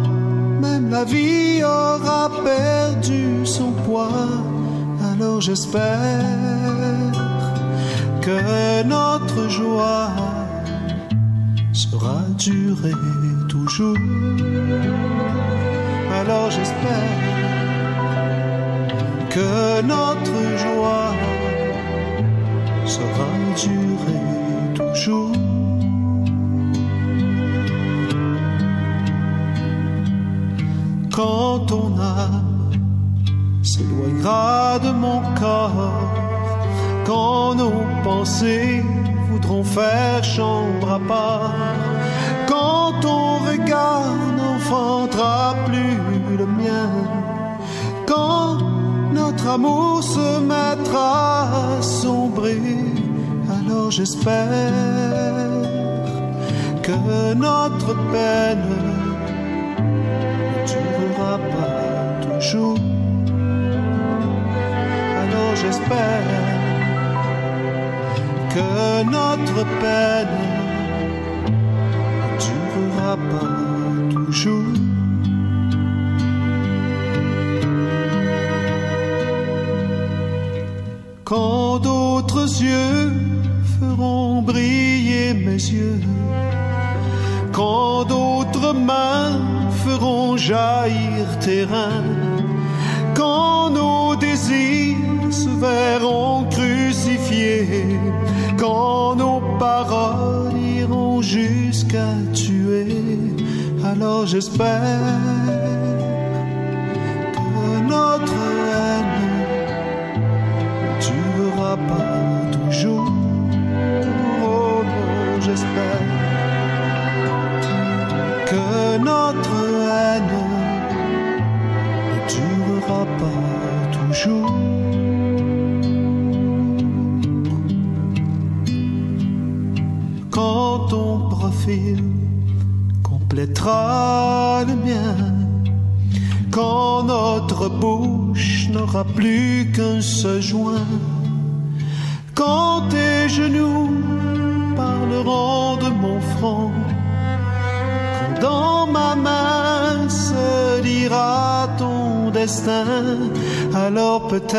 même la vie aura perdu son poids, alors j'espère que notre joie sera durer toujours. Alors j'espère que notre joie sera durer toujours. Quand ton âme s'éloignera de mon corps, quand nos pensées voudront faire chambre à part, quand ton regard n'enfantera plus le mien, quand notre amour se mettra à sombrer, alors j'espère que notre peine ne durera pas toujours. Alors j'espère que notre peine ne durera pas toujours. Quand d'autres yeux feront briller mes yeux, quand d'autres mains feront jaillir tes reins, quand nos désirs se verront crucifiés, quand nos paroles iront jusqu'à tuer, alors j'espère le mien, quand notre bouche n'aura plus qu'un seul joint, quand tes genoux parleront de mon front, quand dans ma main se lira ton destin, alors peut-être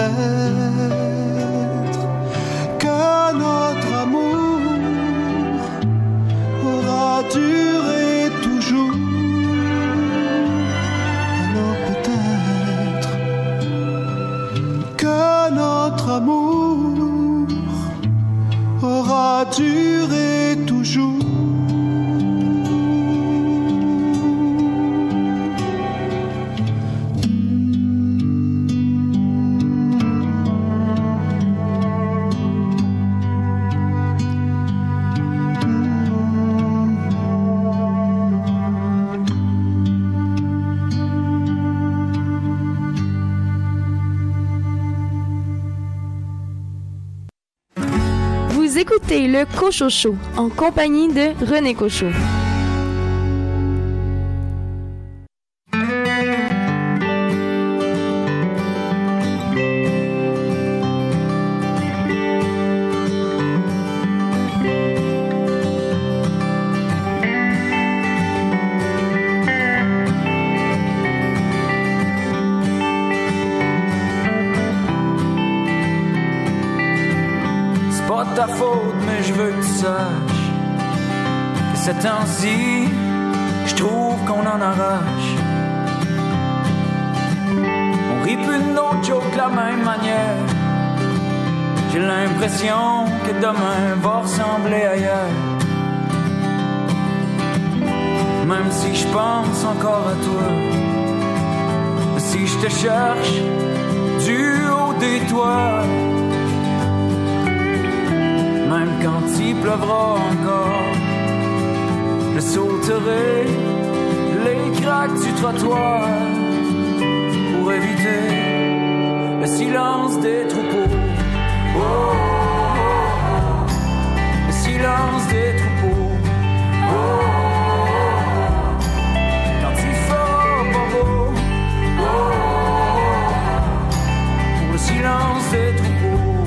que notre amour aura duré notre amour aura duré toujours. Écoutez le Cochocho en compagnie de René Cochot. Que demain va ressembler ailleurs. Même si je pense encore à toi. Si je te cherche du haut des toits. Même quand il pleuvra encore. Je sauterai les craques du trottoir pour éviter le silence des troupeaux. Oh, silence des troupeaux. Oh, oh, oh. Quand il pas beau. Pour le silence des troupeaux.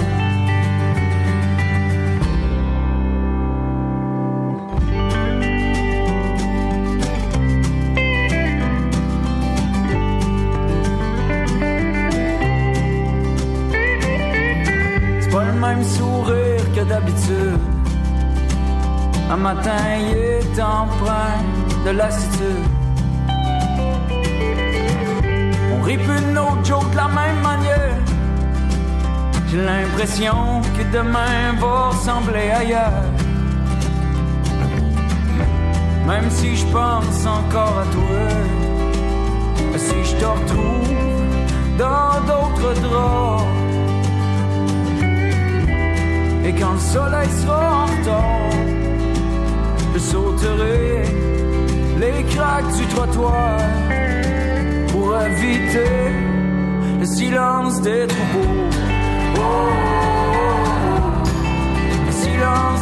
C'est pas le même sourire que d'habitude. Un matin, est empreint de lassitude. On rit plus de nos jokes de la même manière. J'ai l'impression que demain va ressembler ailleurs. Même si je pense encore à toi, si je te retrouve dans d'autres draps. Et quand le soleil sera en retard, les craques du trottoir pour éviter le silence des troupeaux. Oh, oh, oh. Le silence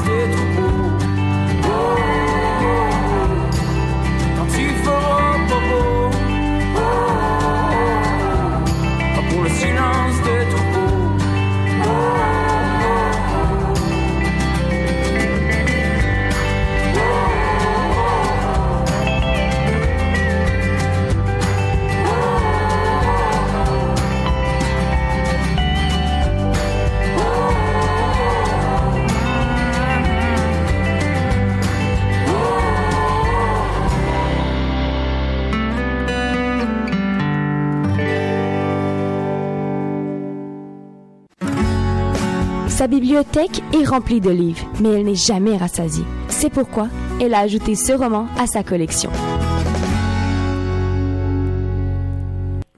bibliothèque est remplie de livres, mais elle n'est jamais rassasiée. C'est pourquoi elle a ajouté ce roman à sa collection.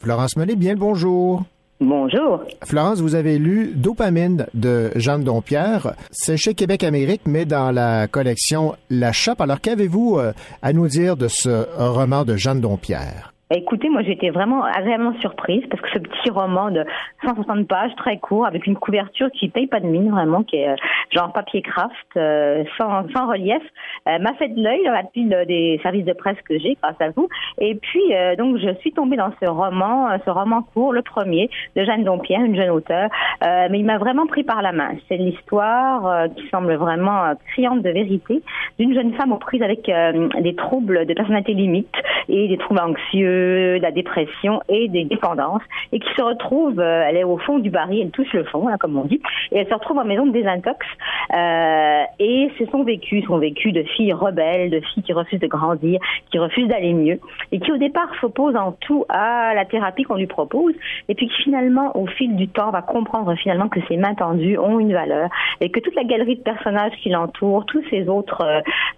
Florence Menet, bien le bonjour. Bonjour. Florence, vous avez lu Dopamine de Jeanne Dompierre. C'est chez Québec Amérique, mais dans la collection La Chape. Alors, qu'avez-vous euh, à nous dire de ce roman de Jeanne Dompierre? Écoutez, moi j'ai été vraiment agréablement surprise parce que ce petit roman de 160 pages, très court, avec une couverture qui paye pas de mine vraiment, qui est euh, genre papier craft, euh, sans, sans relief, euh, m'a fait de l'œil la pile des services de presse que j'ai grâce à vous. Et puis donc je suis tombée dans ce roman, ce roman court, le premier de Jeanne Dompierre, une jeune auteure, mais il m'a vraiment pris par la main. C'est l'histoire qui semble vraiment criante de vérité d'une jeune femme aux prises avec des troubles de personnalité limite et des troubles anxieux, de la dépression et des dépendances et qui se retrouve, euh, elle est au fond du baril, elle touche le fond, hein, comme on dit, et elle se retrouve en maison de désintox. Euh, et c'est son vécu, son vécu de fille rebelle, de fille qui refuse de grandir, qui refuse d'aller mieux et qui au départ s'oppose en tout à la thérapie qu'on lui propose et puis qui finalement, au fil du temps, va comprendre finalement que ses mains tendues ont une valeur et que toute la galerie de personnages qui l'entourent, tous ces autres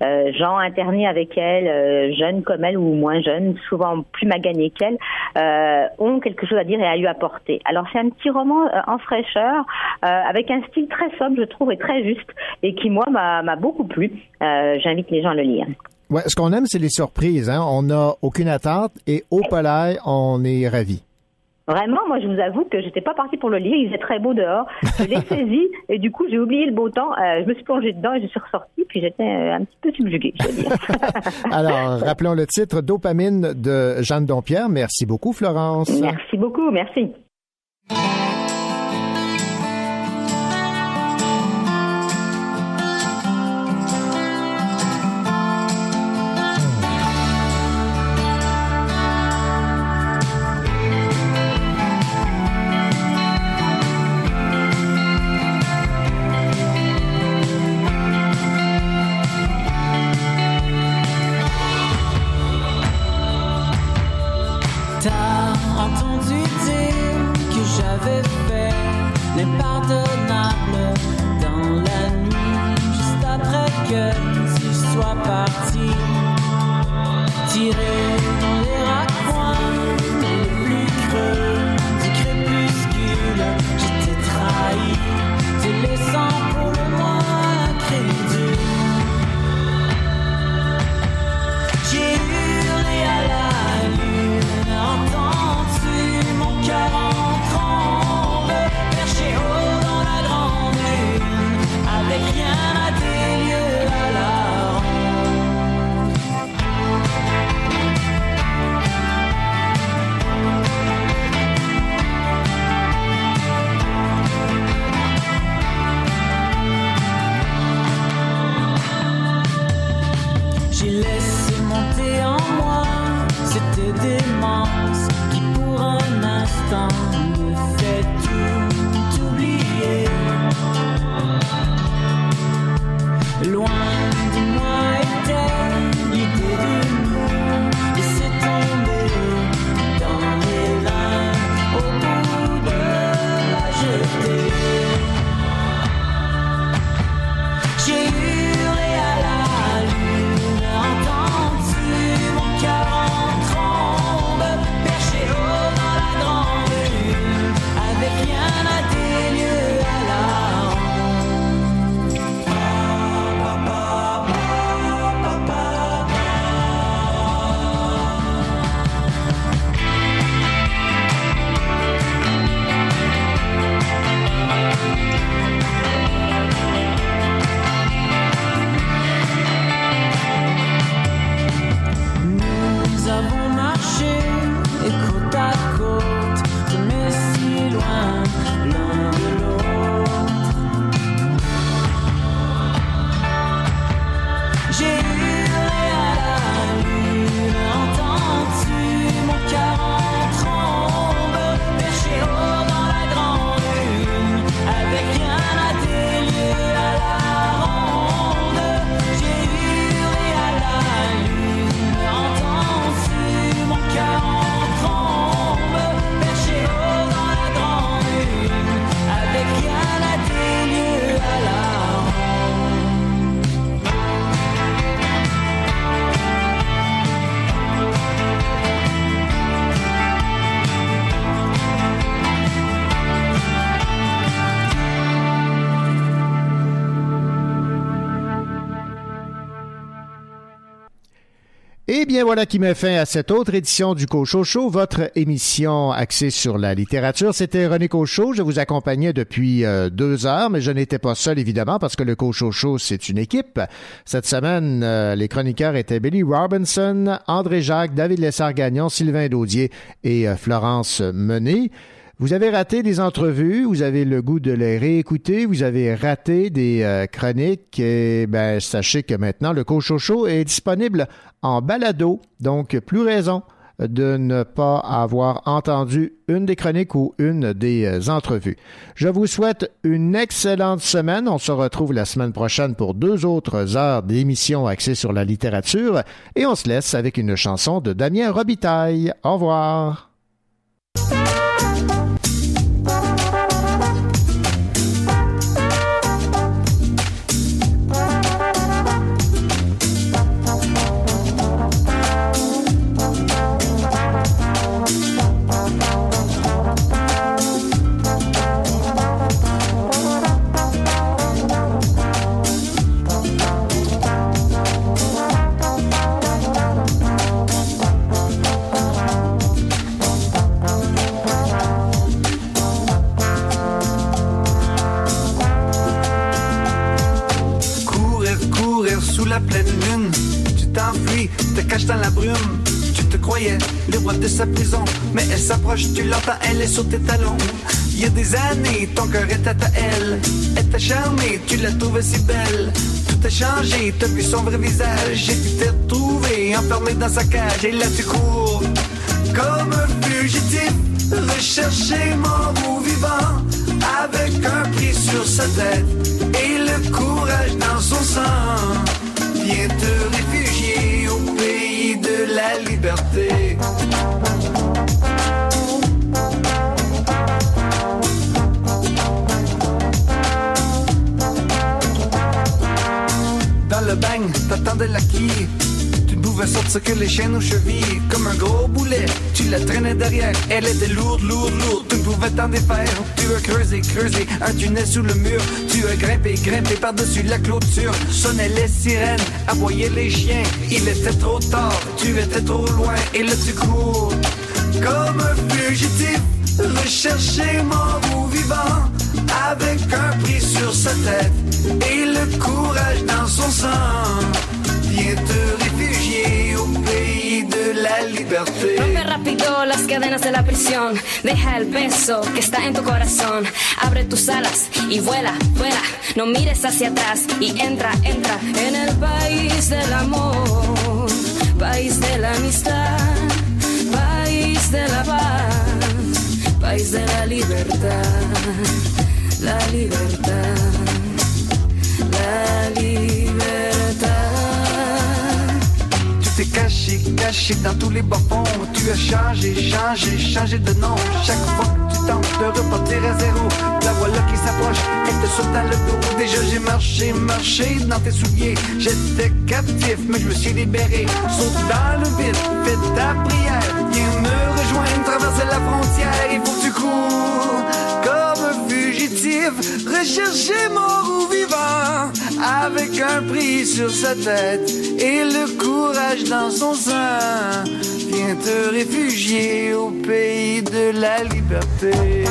euh, gens internés avec elle, jeunes comme elle ou moins jeunes, souvent plus maganés qu'elle, euh, ont quelque chose à dire et à lui apporter. Alors c'est un petit roman euh, en fraîcheur, euh, avec un style très sobre, je trouve, et très juste, et qui moi m'a beaucoup plu. J'invite les gens à le lire. Ouais, ce qu'on aime, c'est les surprises. Hein? On n'a aucune attente et au palais, on est ravis. Vraiment, moi, je vous avoue que j'étais pas partie pour le lire. Il faisait très beau dehors. Je l'ai saisi et du coup, j'ai oublié le beau temps. Euh, je me suis plongée dedans et je suis ressortie. Puis j'étais euh, un petit peu subjuguée, je veux dire. Alors, rappelons le titre Dopamine de Jeanne Dompierre. Merci beaucoup, Florence. Merci beaucoup, merci. Eh bien, voilà qui met fin à cette autre édition du Cochot Show, votre émission axée sur la littérature. C'était René Cochot. Je vous accompagnais depuis euh, deux heures, mais je n'étais pas seul, évidemment, parce que le Cochot Show, c'est une équipe. Cette semaine, euh, les chroniqueurs étaient Billy Robinson, André Jacques, David Lessard-Gagnon, Sylvain Daudier et euh, Florence Menet. Vous avez raté des entrevues, vous avez le goût de les réécouter, vous avez raté des euh, chroniques, et ben sachez que maintenant le Cochocho est disponible en balado, donc plus raison de ne pas avoir entendu une des chroniques ou une des euh, entrevues. Je vous souhaite une excellente semaine. On se retrouve la semaine prochaine pour deux autres heures d'émission axées sur la littérature et on se laisse avec une chanson de Damien Robitaille. Au revoir. Changé, t'as vu son vrai visage? Et tu t'es retrouvé enfermé dans sa cage. Et là tu cours comme un fugitif. Rechercher mon bout vivant. Avec un prix sur sa tête. Et le courage dans son sang. Viens te réfugier au pays de la liberté. Pouvais sortir que les chaînes aux chevilles, comme un gros boulet. Tu la traînais derrière, elle était lourde, lourde, lourde. Tu ne pouvais t'en défaire. Tu as creusé, creusé, un tunnel sous le mur. Tu as grimpé, grimpé par-dessus la clôture. Sonnaient les sirènes, aboyaient les chiens. Il était trop tard, tu étais trop loin. Et là tu comme un fugitif. Recherché mort ou vivant, avec un prix sur sa tête et le courage dans son sang. Viens te Rompe rápido las cadenas de la prisión. Deja el beso que está en tu corazón. Abre tus alas y vuela, vuela. No mires hacia atrás y entra, entra en el país del amor. País de la amistad. País de la paz. País de la libertad. La libertad. La libertad. Caché, caché dans tous les bas-fonds. Tu as changé, changé, changé de nom. Chaque fois que tu tentes de repartir à zéro, la voilà qui s'approche, elle te saute dans le. Déjà j'ai marché, marché dans tes souliers. J'étais captif, mais je me suis libéré. Saute dans le vide, fais ta prière. Viens me rejoindre, traverser la frontière. Il faut que tu cours comme un fugitif, recherché mort ou vivant, avec un prix sur sa tête et le courage dans son sein. Viens te réfugier au pays de la liberté.